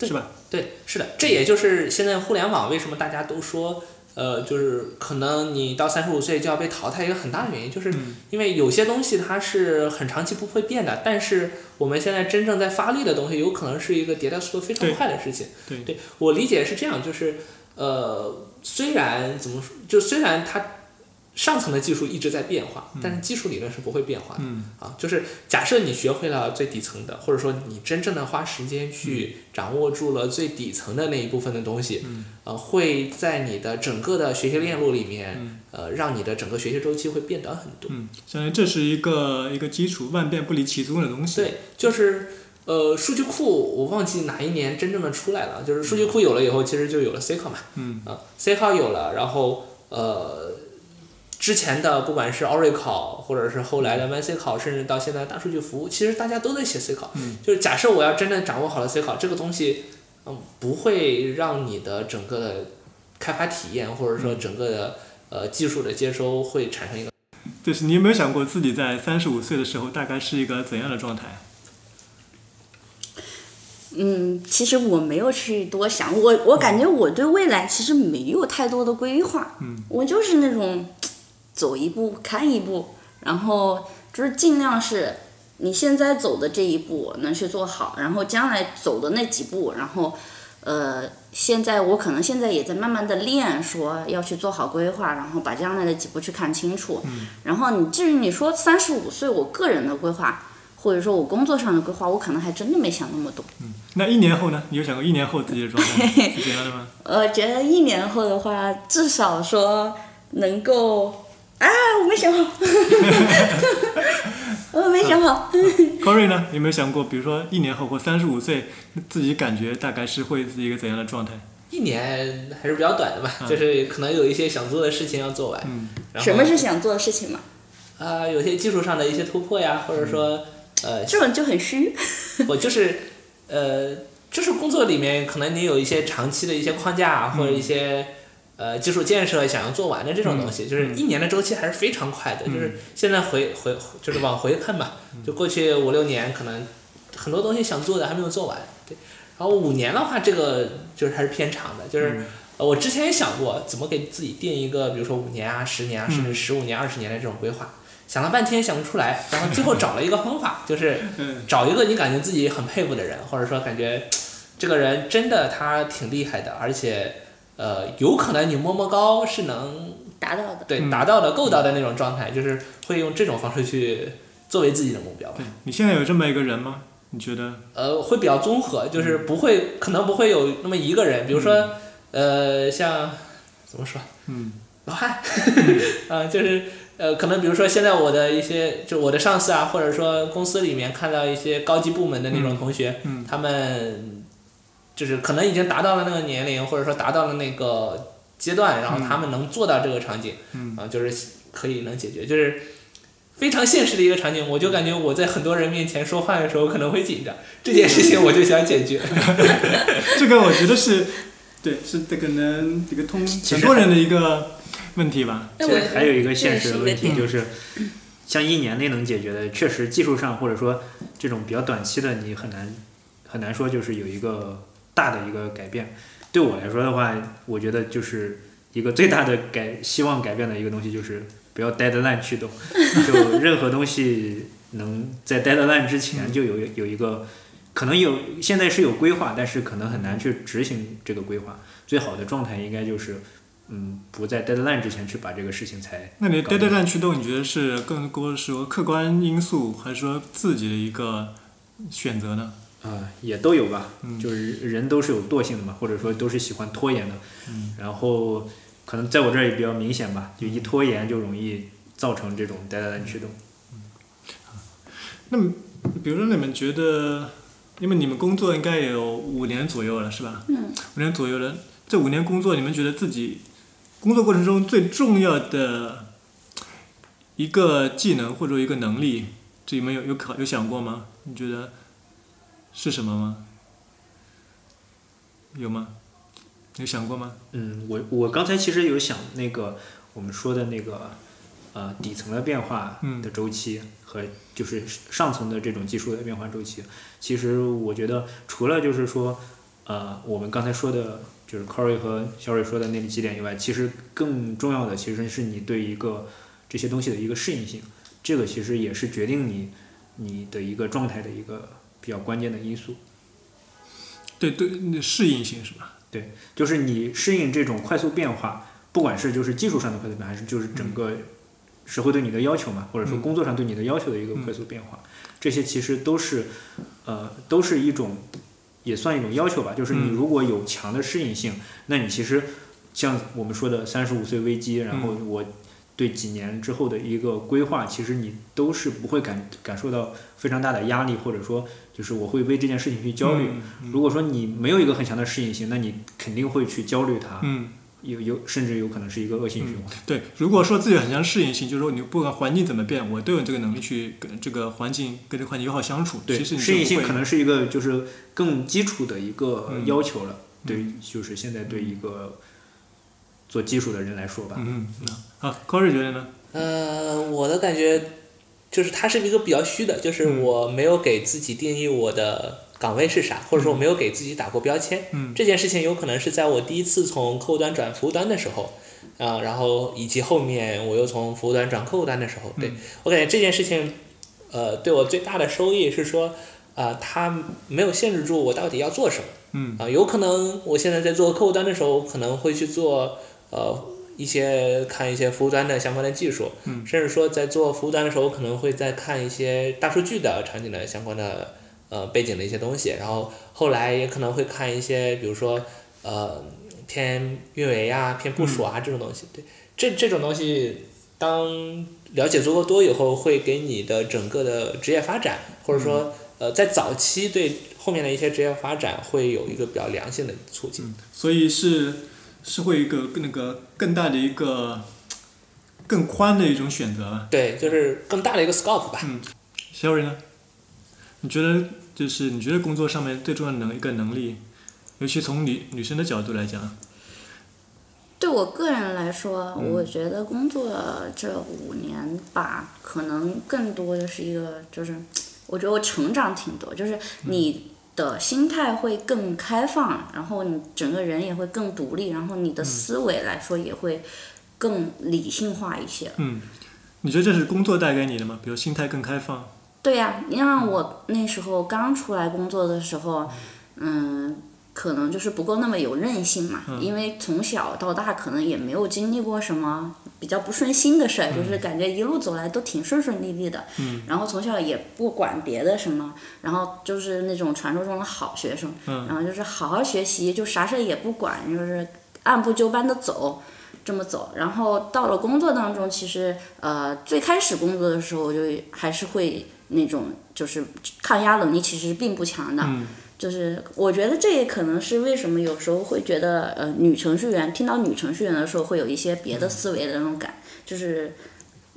是吧？对，是的，这也就是现在互联网为什么大家都说，呃，就是可能你到三十五岁就要被淘汰，一个很大的原因，就是因为有些东西它是很长期不会变的，但是我们现在真正在发力的东西，有可能是一个迭代速度非常快的事情。对对我理解是这样，就是呃，虽然怎么说，就虽然它上层的技术一直在变化，但是基础理论是不会变化的。嗯啊，就是假设你学会了最底层的，或者说你真正的花时间去掌握住了最底层的那一部分的东西，嗯呃，会在你的整个的学习链路里面，呃，让你的整个学习周期会变短很多。嗯，相当于这是一个一个基础，万变不离其宗的东西。对，就是呃，数据库我忘记哪一年真正的出来了，就是数据库有了以后，其实就有了 SQL 嘛，嗯啊，SQL 有了，然后呃，之前的不管是 Oracle 或者是后来的 MySQL，甚至到现在大数据服务，其实大家都在写 SQL。嗯就是假设我要真正掌握好了 SQL 这个东西，嗯，不会让你的整个的开发体验或者说整个的呃技术的接收会产生一个。就是你有没有想过自己在三十五岁的时候大概是一个怎样的状态？嗯，其实我没有去多想，我我感觉我对未来其实没有太多的规划，嗯我就是那种走一步看一步，然后就是尽量是你现在走的这一步能去做好，然后将来走的那几步，然后呃，现在我可能现在也在慢慢的练，说要去做好规划，然后把将来的几步去看清楚，然后你至于你说三十五岁，我个人的规划。或者说我工作上的规划，我可能还真的没想那么多。嗯那一年后呢？你有想过一年后自己的状态 是怎样的吗？我觉得一年后的话，至少说能够啊，我没想好，我没想好。Corey 呢？有没有想过，比如说一年后或三十五岁，自己感觉大概是会是一个怎样的状态？一年还是比较短的吧，就是可能有一些想做的事情要做完。嗯什么是想做的事情嘛？啊、有些技术上的一些突破呀，或者说，呃，这种就很虚。我就是，呃，就是工作里面可能你有一些长期的一些框架啊或者一些呃基础建设想要做完的这种东西，就是一年的周期还是非常快的。就是现在回回就是往回看吧，就过去五六年可能很多东西想做的还没有做完，对。然后五年的话，这个就是还是偏长的，就是。呃，我之前也想过怎么给自己定一个，比如说五年啊、十年啊，甚至十五年、二十年的这种规划，想了半天想不出来，然后最后找了一个方法，就是 嗯找一个你感觉自己很佩服的人，或者说感觉这个人真的他挺厉害的，而且呃有可能你摸摸高是能达到的。对嗯达到的够到的那种状态，就是会用这种方式去作为自己的目标。吧。你现在有这么一个人吗？你觉得？呃，会比较综合，就是不会可能不会有那么一个人，比如说呃像怎么说？嗯。老汉，啊、就是呃，可能比如说现在我的一些，就我的上司啊，或者说公司里面看到一些高级部门的那种同学，嗯。他们就是可能已经达到了那个年龄，或者说达到了那个阶段，然后他们能做到这个场景，嗯啊、就是可以能解决，就是非常现实的一个场景。我就感觉我在很多人面前说话的时候可能会紧张，这件事情我就想解决。这个我觉得是，对，是这个能这个通实很多人的一个问题吧。那我还有一个现实的问题就是，像一年内能解决的，确实技术上或者说这种比较短期的，你很难很难说就是有一个大的一个改变。对我来说的话，我觉得就是一个最大的改希望改变的一个东西就是不要 deadline 驱动，就任何东西能在 deadline 之前就有有一个可能有现在是有规划，但是可能很难去执行这个规划。最好的状态应该就是。嗯，不在 deadline 之前去把这个事情才。那你 deadline 驱动，你觉得是更多是说客观因素，还是说自己的一个选择呢？啊，也都有吧。嗯。就是人都是有惰性的嘛，或者说都是喜欢拖延的。嗯。然后可能在我这儿也比较明显吧，就一拖延就容易造成这种 deadline 驱动。嗯。那么，比如说你们觉得，因为你们工作应该也有五年左右了，是吧？嗯。五年左右了，这五年工作，你们觉得自己？工作过程中最重要的一个技能或者一个能力，这里面有有考有想过吗？你觉得是什么吗？有吗？有想过吗？嗯，我我刚才其实有想那个我们说的那个呃底层的变化的周期和就是上层的这种技术的变化周期，其实我觉得除了就是说呃我们刚才说的。就是 Corey 和小蕊说的那几点以外，其实更重要的其实是你对一个这些东西的一个适应性，这个其实也是决定你你的一个状态的一个比较关键的因素。对对，适应性是吧？对，就是你适应这种快速变化，不管是就是技术上的快速变化，还是就是整个社会对你的要求嘛，或者说工作上对你的要求的一个快速变化，这些其实都是呃都是一种。也算一种要求吧，就是你如果有强的适应性，那你其实像我们说的三十五岁危机，然后我对几年之后的一个规划，其实你都是不会感感受到非常大的压力，或者说就是我会为这件事情去焦虑。如果说你没有一个很强的适应性，那你肯定会去焦虑它。嗯有有甚至有可能是一个恶性循环。对，如果说自己很强适应性，就是说你不管环境怎么变，我都有这个能力去跟这个环境跟这个环境友好相处。对，适应性可能是一个就是更基础的一个要求了。对，就是现在对一个做技术的人来说吧。嗯嗯。好，高瑞觉得呢？呃，我的感觉就是它是一个比较虚的，就是我没有给自己定义我的。岗位是啥？或者说我没有给自己打过标签，嗯这件事情有可能是在我第一次从客户端转服务端的时候，啊，然后以及后面我又从服务端转客户端的时候，对我感觉这件事情，呃，对我最大的收益是说，啊，它没有限制住我到底要做什么，嗯，啊，有可能我现在在做客户端的时候，可能会去做呃一些看一些服务端的相关的技术，嗯，甚至说在做服务端的时候，可能会在看一些大数据的场景的相关的。呃，背景的一些东西，然后后来也可能会看一些，比如说，呃，偏运维啊，偏部署啊这种东西。对，这这种东西，当了解足够多以后，会给你的整个的职业发展，或者说，呃，在早期对后面的一些职业发展会有一个比较良性的促进。所以是是会一个那个更大的一个更宽的一种选择。对，就是更大的一个 scope 吧。嗯，小蕊呢？你觉得？就是你觉得工作上面最重要的能一个能力，尤其从女女生的角度来讲，对我个人来说，我觉得工作这五年吧，可能更多的是一个，就是我觉得我成长挺多，就是你的心态会更开放，然后你整个人也会更独立，然后你的思维来说也会更理性化一些。嗯，你觉得这是工作带给你的吗？比如心态更开放。对呀，你像我那时候刚出来工作的时候，嗯，可能就是不够那么有韧性嘛。因为从小到大可能也没有经历过什么比较不顺心的事儿，就是感觉一路走来都挺顺顺利利的。然后从小也不管别的什么，然后就是那种传说中的好学生。然后就是好好学习，就啥事儿也不管，就是按部就班的走，这么走。然后到了工作当中，其实呃最开始工作的时候我就还是会。那种就是抗压能力其实并不强的，就是我觉得这也可能是为什么有时候会觉得呃女程序员听到女程序员的时候会有一些别的思维的那种感，就是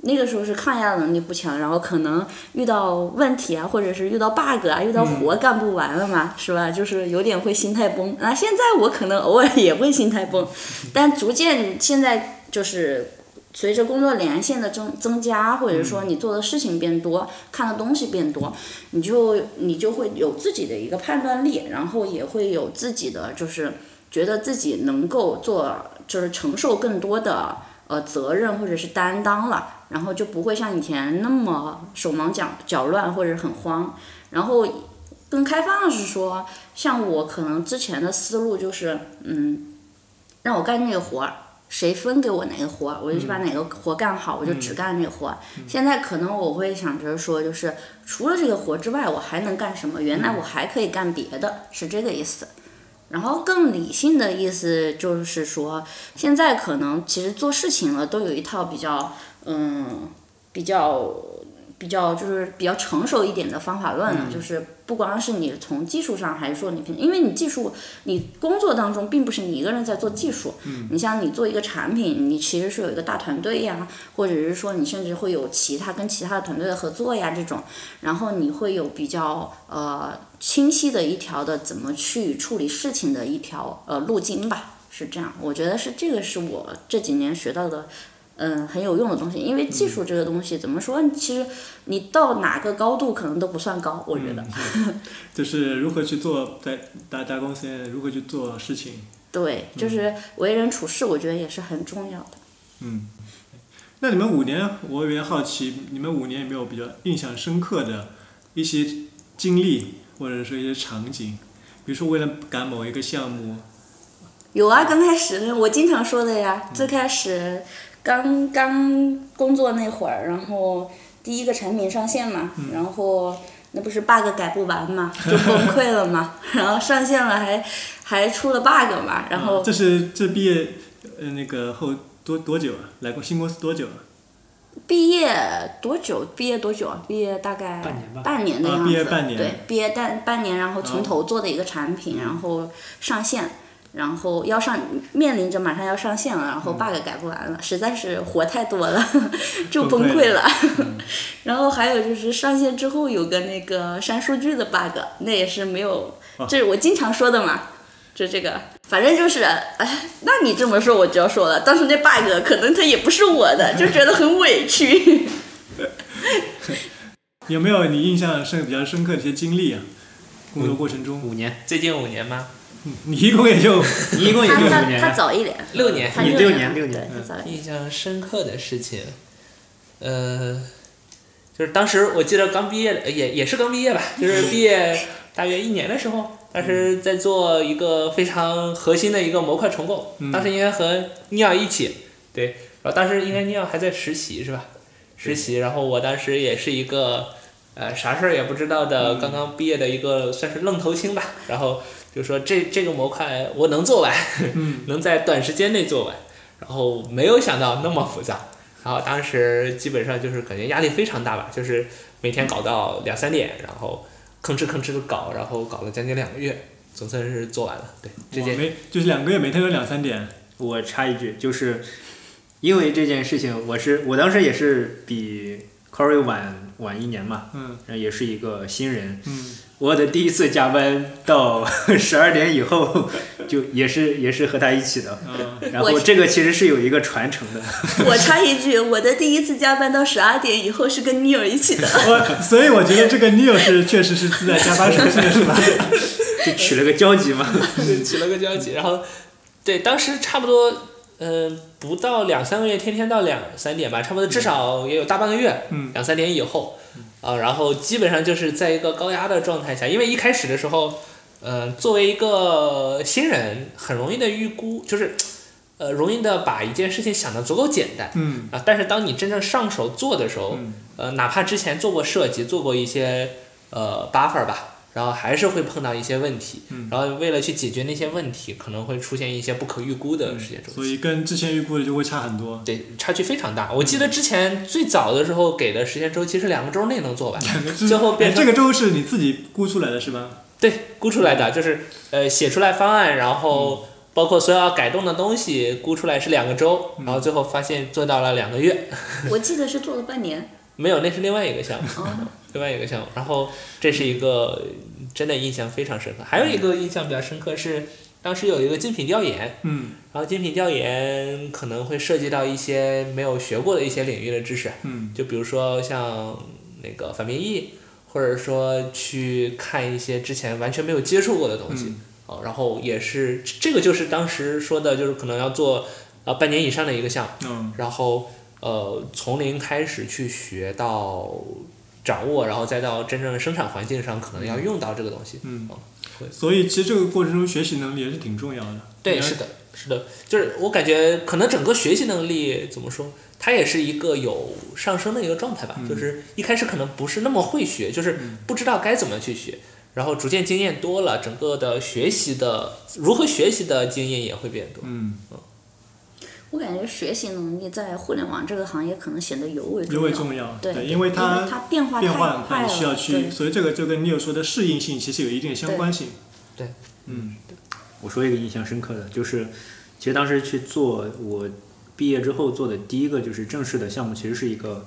那个时候是抗压能力不强，然后可能遇到问题啊，或者是遇到 bug 啊，遇到活干不完了嘛，是吧？就是有点会心态崩。那现在我可能偶尔也会心态崩，但逐渐现在就是随着工作年限的增增加，或者说你做的事情变多，看的东西变多，你就你就会有自己的一个判断力，然后也会有自己的就是觉得自己能够做，就是承受更多的呃责任或者是担当了，然后就不会像以前那么手忙脚脚乱或者很慌，然后更开放的是说，像我可能之前的思路就是，嗯，让我干那个活儿。谁分给我哪个活儿，我就去把哪个活干好，我就只干这个活儿。现在可能我会想着说，就是除了这个活之外，我还能干什么？原来我还可以干别的，是这个意思。然后更理性的意思就是说，现在可能其实做事情了都有一套比较，嗯，比较比较就是比较成熟一点的方法论了，就是不光是你从技术上，还是说你平，因为你技术，你工作当中并不是你一个人在做技术，你像你做一个产品，你其实是有一个大团队呀，或者是说你甚至会有其他跟其他的团队的合作呀这种，然后你会有比较呃清晰的一条的怎么去处理事情的一条呃路径吧，是这样，我觉得是这个是我这几年学到的。嗯，很有用的东西，因为技术这个东西怎么说？其实你到哪个高度可能都不算高，我觉得。就是如何去做在大大公司如何去做事情。对，就是为人处事，我觉得也是很重要的。嗯，那你们五年，我有点好奇，你们五年有没有比较印象深刻的一些经历，或者说一些场景？比如说为了赶某一个项目，有啊，刚开始我经常说的呀，最开始刚刚工作那会儿，然后第一个产品上线嘛，然后那不是 bug 改不完嘛，就崩溃了嘛，然后上线了还还出了 bug 嘛，然后啊这是这毕业呃那个后多多久啊？来过新公司多久啊？毕业多久？毕业多久啊？毕业大概半年吧半年的啊样子。毕业半年对，毕业半半年，然后从头做的一个产品，然后上线，然后要上面临着马上要上线了，然后 bug 改不完了，实在是活太多了，就崩崩溃溃了。然后还有就是上线之后有个那个删数据的 bug，那也是没有，这是我经常说的嘛。就这个，反正就是，哎，那你这么说我就要说了，当时那 bug 可能它也不是我的，就觉得很委屈。有没有你印象深比较深刻的一些经历啊？工作过程中，五年，最近五年吗？你一共也就 你一共也就他他五年啊。他早一点，六年。你六六年六年。印象深刻的事情，呃，就是当时我记得刚毕业，呃也也是刚毕业吧，就是毕业大约一年的时候，当时在做一个非常核心的一个模块重构，当时应该和尼奥一起，对，然后当时应该尼奥还在实习是吧？实习，然后我当时也是一个呃啥事儿也不知道的，刚刚毕业的一个算是愣头青吧，然后就说这这个模块我能做完，能在短时间内做完。然后没有想到那么复杂，然后当时基本上就是感觉压力非常大吧，就是每天搞到两三点，然后吭哧吭哧的搞，然后搞了将近两个月，总算是做完了。对，这件我没就是两个月每天有两三点，我插一句，就是因为这件事情，我是我当时也是比 Corey 晚晚一年嘛，嗯然后也是一个新人。嗯，我的第一次加班到 十二点以后，就也是也是和他一起的。啊然后这个其实是有一个传承的，我插一句，我的第一次加班到十二点以后是跟女友一起的。我所以我觉得这个 Neil 是确实是自带加班属性的是吧？就取了个交集嘛。对起了个交集，然后对当时差不多。嗯、不到两三个月，天天到两三点吧，差不多至少也有大半个月，嗯两三点以后，啊、然后基本上就是在一个高压的状态下，因为一开始的时候，呃，作为一个新人，很容易的预估，就是，呃，容易的把一件事情想的足够简单，嗯。啊，但是当你真正上手做的时候，嗯呃，哪怕之前做过设计，做过一些呃 buffer 吧，然后还是会碰到一些问题，嗯然后为了去解决那些问题，可能会出现一些不可预估的时间周期。所以跟之前预估的就会差很多。对，差距非常大。我记得之前最早的时候给的时间周期是两个周内能做完，最后变哎，成这个周是你自己估出来的是吧？对估出来的，就是呃写出来方案，然后嗯包括所有要改动的东西估出来是两个周，然后最后发现做到了两个月，我记得是做了半年。没有，那是另外一个项目。哦，另外一个项目，然后这是一个真的印象非常深刻。还有一个印象比较深刻是，当时有一个竞品调研，嗯。然后竞品调研可能会涉及到一些没有学过的一些领域的知识，嗯。就比如说像那个反编译，或者说去看一些之前完全没有接触过的东西，嗯。哦，然后也是这个就是当时说的，就是可能要做呃半年以上的一个项目，嗯。然后呃从零开始去学到掌握，然后再到真正的生产环境上可能要用到这个东西。嗯哦会，所以其实这个过程中学习能力也是挺重要的。对，是的，是的，就是我感觉可能整个学习能力怎么说，它也是一个有上升的一个状态吧。嗯就是一开始可能不是那么会学，就是不知道该怎么去学，然后逐渐经验多了，整个的学习的如何学习的经验也会变多。嗯，我感觉学习能力在互联网这个行业可能显得尤为重要。尤为重要。对，因为它它变化变化太快了，很快，需要去，对所以这个就跟你有说的适应性其实有一定的相关性。对，嗯我说一个印象深刻的，就是其实当时去做我毕业之后做的第一个就是正式的项目，其实是一个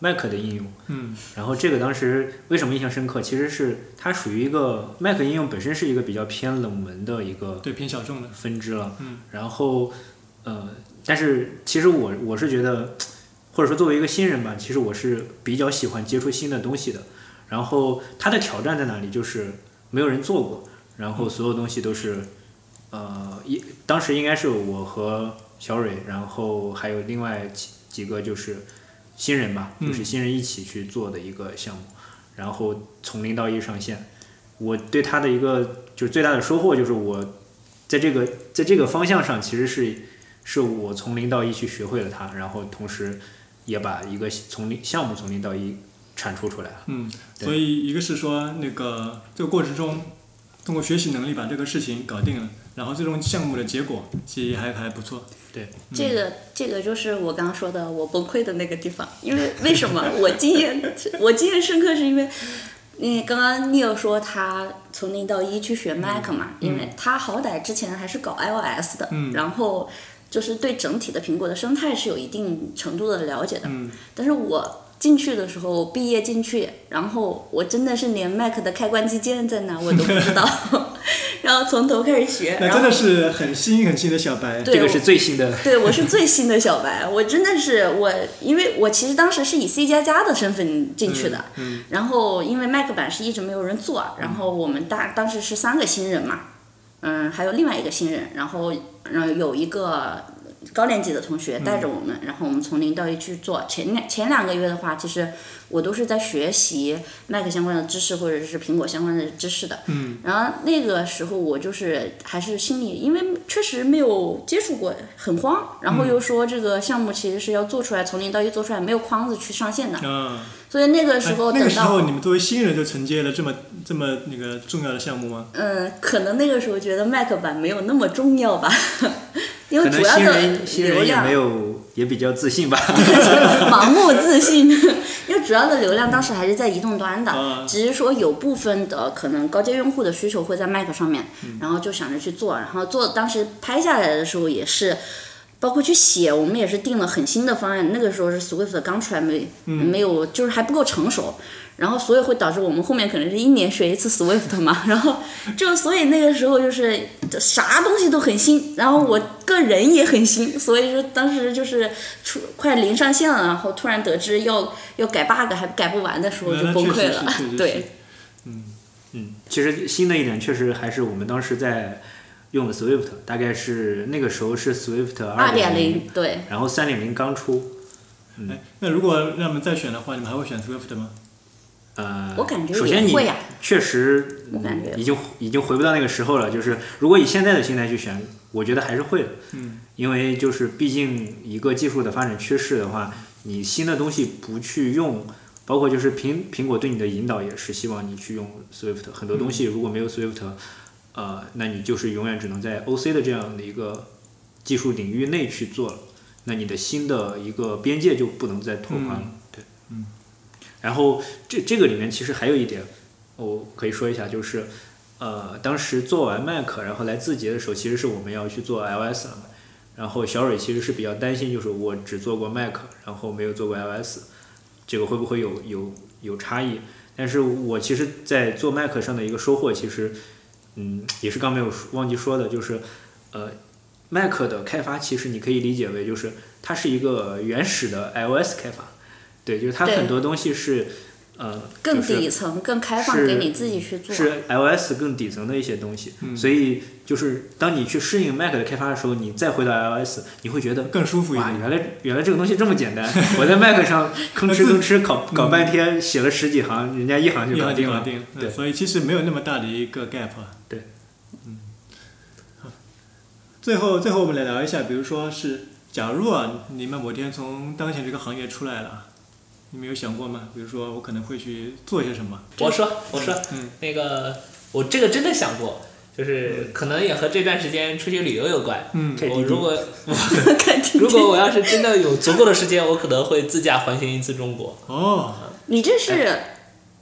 Mac 的应用。嗯然后这个当时为什么印象深刻？其实是它属于一个 Mac 应用本身是一个比较偏冷门的一个对，偏小众的。分支了。嗯然后呃，但是其实我我是觉得，或者说作为一个新人吧，其实我是比较喜欢接触新的东西的。然后它的挑战在哪里？就是没有人做过，然后所有东西都是呃一当时应该是我和小蕊，然后还有另外几几个就是新人吧，嗯就是新人一起去做的一个项目，然后从零到一上线。我对他的一个就是最大的收获就是我在这个在这个方向上其实是是我从零到一去学会了它，然后同时也把一个从零项目从零到一产出出来了。嗯，所以一个是说那个这个过程中，通过学习能力把这个事情搞定了，然后最终项目的结果其实还还不错。对。这个这个就是我刚刚说的我崩溃的那个地方，因为为什么？我经验我经验深刻，是因为你刚刚 Neil 说他从零到一去学 Mac 嘛，因为他好歹之前还是搞 iOS 的，嗯。然后就是对整体的苹果的生态是有一定程度的了解的，嗯但是我。进去的时候，毕业进去，然后我真的是连 Mac 的开关机键在哪我都不知道，然后从头开始学，那真的是很新很新的小白。对我这个是最新的，对，我是最新的小白，我真的是我，因为我其实当时是以 C 加加的身份进去的，嗯然后因为 Mac 版是一直没有人做，然后我们大当时是三个新人嘛，嗯，还有另外一个新人，然后然后有一个高年级的同学带着我们，然后我们从零到一去做。前两前两个月的话，其实我都是在学习 Mac 相关的知识或者是苹果相关的知识的。嗯然后那个时候我就是还是心里，因为确实没有接触过，很慌。然后又说这个项目其实是要做出来，从零到一做出来，没有框子去上线的。嗯，所以那个时候哎那个时等到候你们作为新人就承接了这么这么那个重要的项目吗？嗯，可能那个时候觉得 Mac 版没有那么重要吧，因为主要的流量人也没有也比较自信吧。盲目自信，因为主要的流量当时还是在移动端的，啊只是说有部分的可能高阶用户的需求会在 Mac 上面，然后就想着去做，然后做当时拍下来的时候也是。包括去写，我们也是定了很新的方案。那个时候是 Swift 刚出来没、没有，就是还不够成熟，然后所以会导致我们后面可能是一年学一次 Swift 嘛，然后就所以那个时候就是啥东西都很新，然后我个人也很新，所以说当时就是出快临上线了，然后突然得知要要改 bug 还改不完的时候就崩溃了 对，嗯，其实新的一点确实还是我们当时在用的 Swift，大概是那个时候是 Swift 二点零，对，然后三点零刚出。哎，那如果让我们再选的话，你们还会选 Swift 吗？呃，我感觉首先你也会呀确实我感觉已经已经回不到那个时候了。就是如果以现在的心态去选，我觉得还是会的。嗯，因为就是毕竟一个技术的发展趋势的话，你新的东西不去用，包括就是苹苹果对你的引导也是希望你去用 Swift。很多东西如果没有 Swift，呃，那你就是永远只能在 OC 的这样的一个技术领域内去做了。那你的新的一个边界就不能再拓宽了。对，嗯。然后这这个里面其实还有一点，我可以说一下，就是呃，当时做完 Mac，然后来字节的时候，其实是我们要去做 iOS 了嘛。然后小蕊其实是比较担心，就是我只做过 Mac，然后没有做过 iOS，这个会不会有有有差异？但是我其实，在做 Mac 上的一个收获，其实嗯，也是刚没有说忘记说的，就是呃，Mac 的开发其实你可以理解为就是它是一个原始的 iOS 开发，对，就是它很多东西是呃更就是底层、更开放，是给你自己去做。是 iOS 更底层的一些东西，嗯所以就是当你去适应 Mac 的开发的时候，你再回到 iOS，你会觉得更舒服一，点。原来原来这个东西这么简单，我在 Mac 上吭哧吭哧搞搞半天，写了十几行，人家一行就搞定了。对所以其实没有那么大的一个 gap 啊。对，嗯，好，最后最后我们来聊一下，比如说是，假如啊，你们某天从当前这个行业出来了，你没有想过吗？比如说我可能会去做些什么？我说我说嗯那个我这个真的想过，就是可能也和这段时间出去旅游有关。嗯，我如果 如果我要是真的有足够的时间，我可能会自驾环行一次中国。哦，你这是，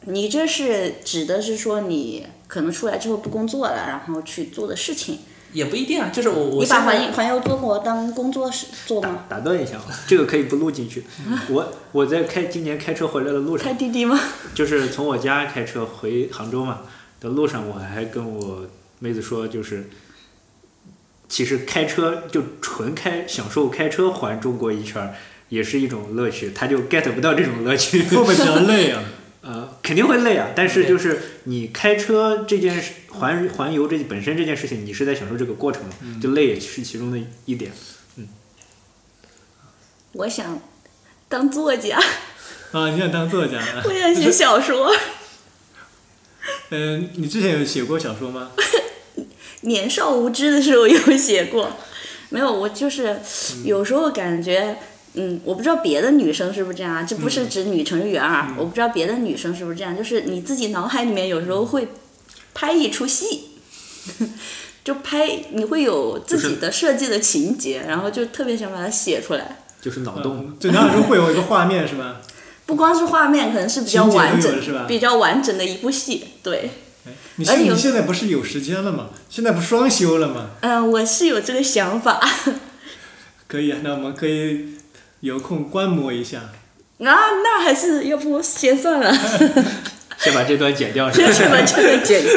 你这是指的是说你可能出来之后不工作了，然后去做的事情。也不一定啊，就是我我你把环环游中国当工作室做吗？打断一下啊，这个可以不录进去。我我在开今年开车回来的路上开，滴滴吗？就是从我家开车回杭州嘛的路上，我还跟我妹子说，就是其实开车就纯开享受开车环中国一圈，也是一种乐趣。她就 get 不到这种乐趣。会不会比较累啊？呃，肯定会累啊，但是就是你开车这件事，环环游这本身这件事情，你是在享受这个过程，就累也是其中的一点。嗯我想当作家，啊，你想当作家啊？我想写小说。嗯、你之前有写过小说吗？年少无知的时候有写过，没有，我就是有时候感觉，嗯，我不知道别的女生是不是这样啊，这不是指女程序员啊，我不知道别的女生是不是这样，就是你自己脑海里面有时候会拍一出戏，就拍你会有自己的设计的情节，然后就特别想把它写出来。就是脑洞，嗯，就脑海中会有一个画面是吧？不光是画面，可能是比较完整是吧，比较完整的一部戏。对，哎你而且有现你现在不是有时间了吗？现在不双休了吗？嗯、我是有这个想法。可以啊，那我们可以有空观摩一下。啊，那还是要不先算了，先把这段剪掉是吧？先把这段剪掉。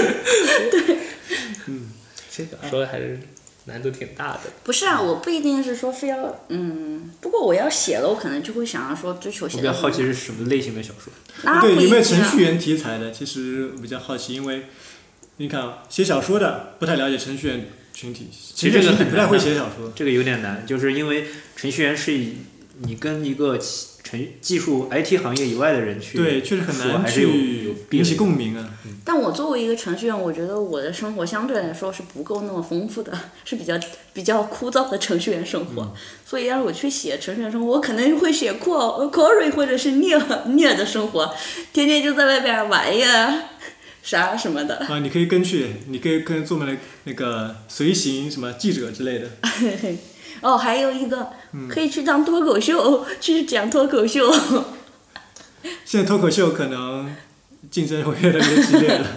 写小说还是难度挺大的。不是啊，我不一定是说非要，嗯，不过我要写了，我可能就会想要说追求写。我比较好奇是什么类型的小说。对，有没有程序员题材的？其实我比较好奇，因为你看啊，写小说的不太了解程序员群体，其实这个不太会写小说。这个有点难，就是因为程序员是以你跟一个其程技术 IT 行业以外的人去对，确实很难说还是有有去引起共鸣啊。但我作为一个程序员，我觉得我的生活相对来说是不够那么丰富的，是比较比较枯燥的程序员生活。嗯所以要是我去写程序员生活，我可能会写 Core、或者是 Near Near 的生活，天天就在外边玩呀，啥什么的。啊，你可以跟去，你可以跟做那那个随行什么记者之类的。哦，还有一个嗯可以去当脱口秀，去讲脱口秀。现在脱口秀可能竞争会越来越激烈了。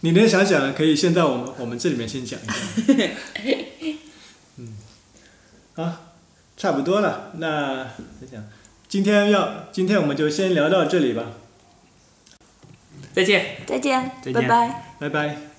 你能想想，可以先在我们我们这里面先讲一下。嗯，啊，差不多了。那再讲，今天要今天我们就先聊到这里吧，再见。再见，再见拜拜。拜拜。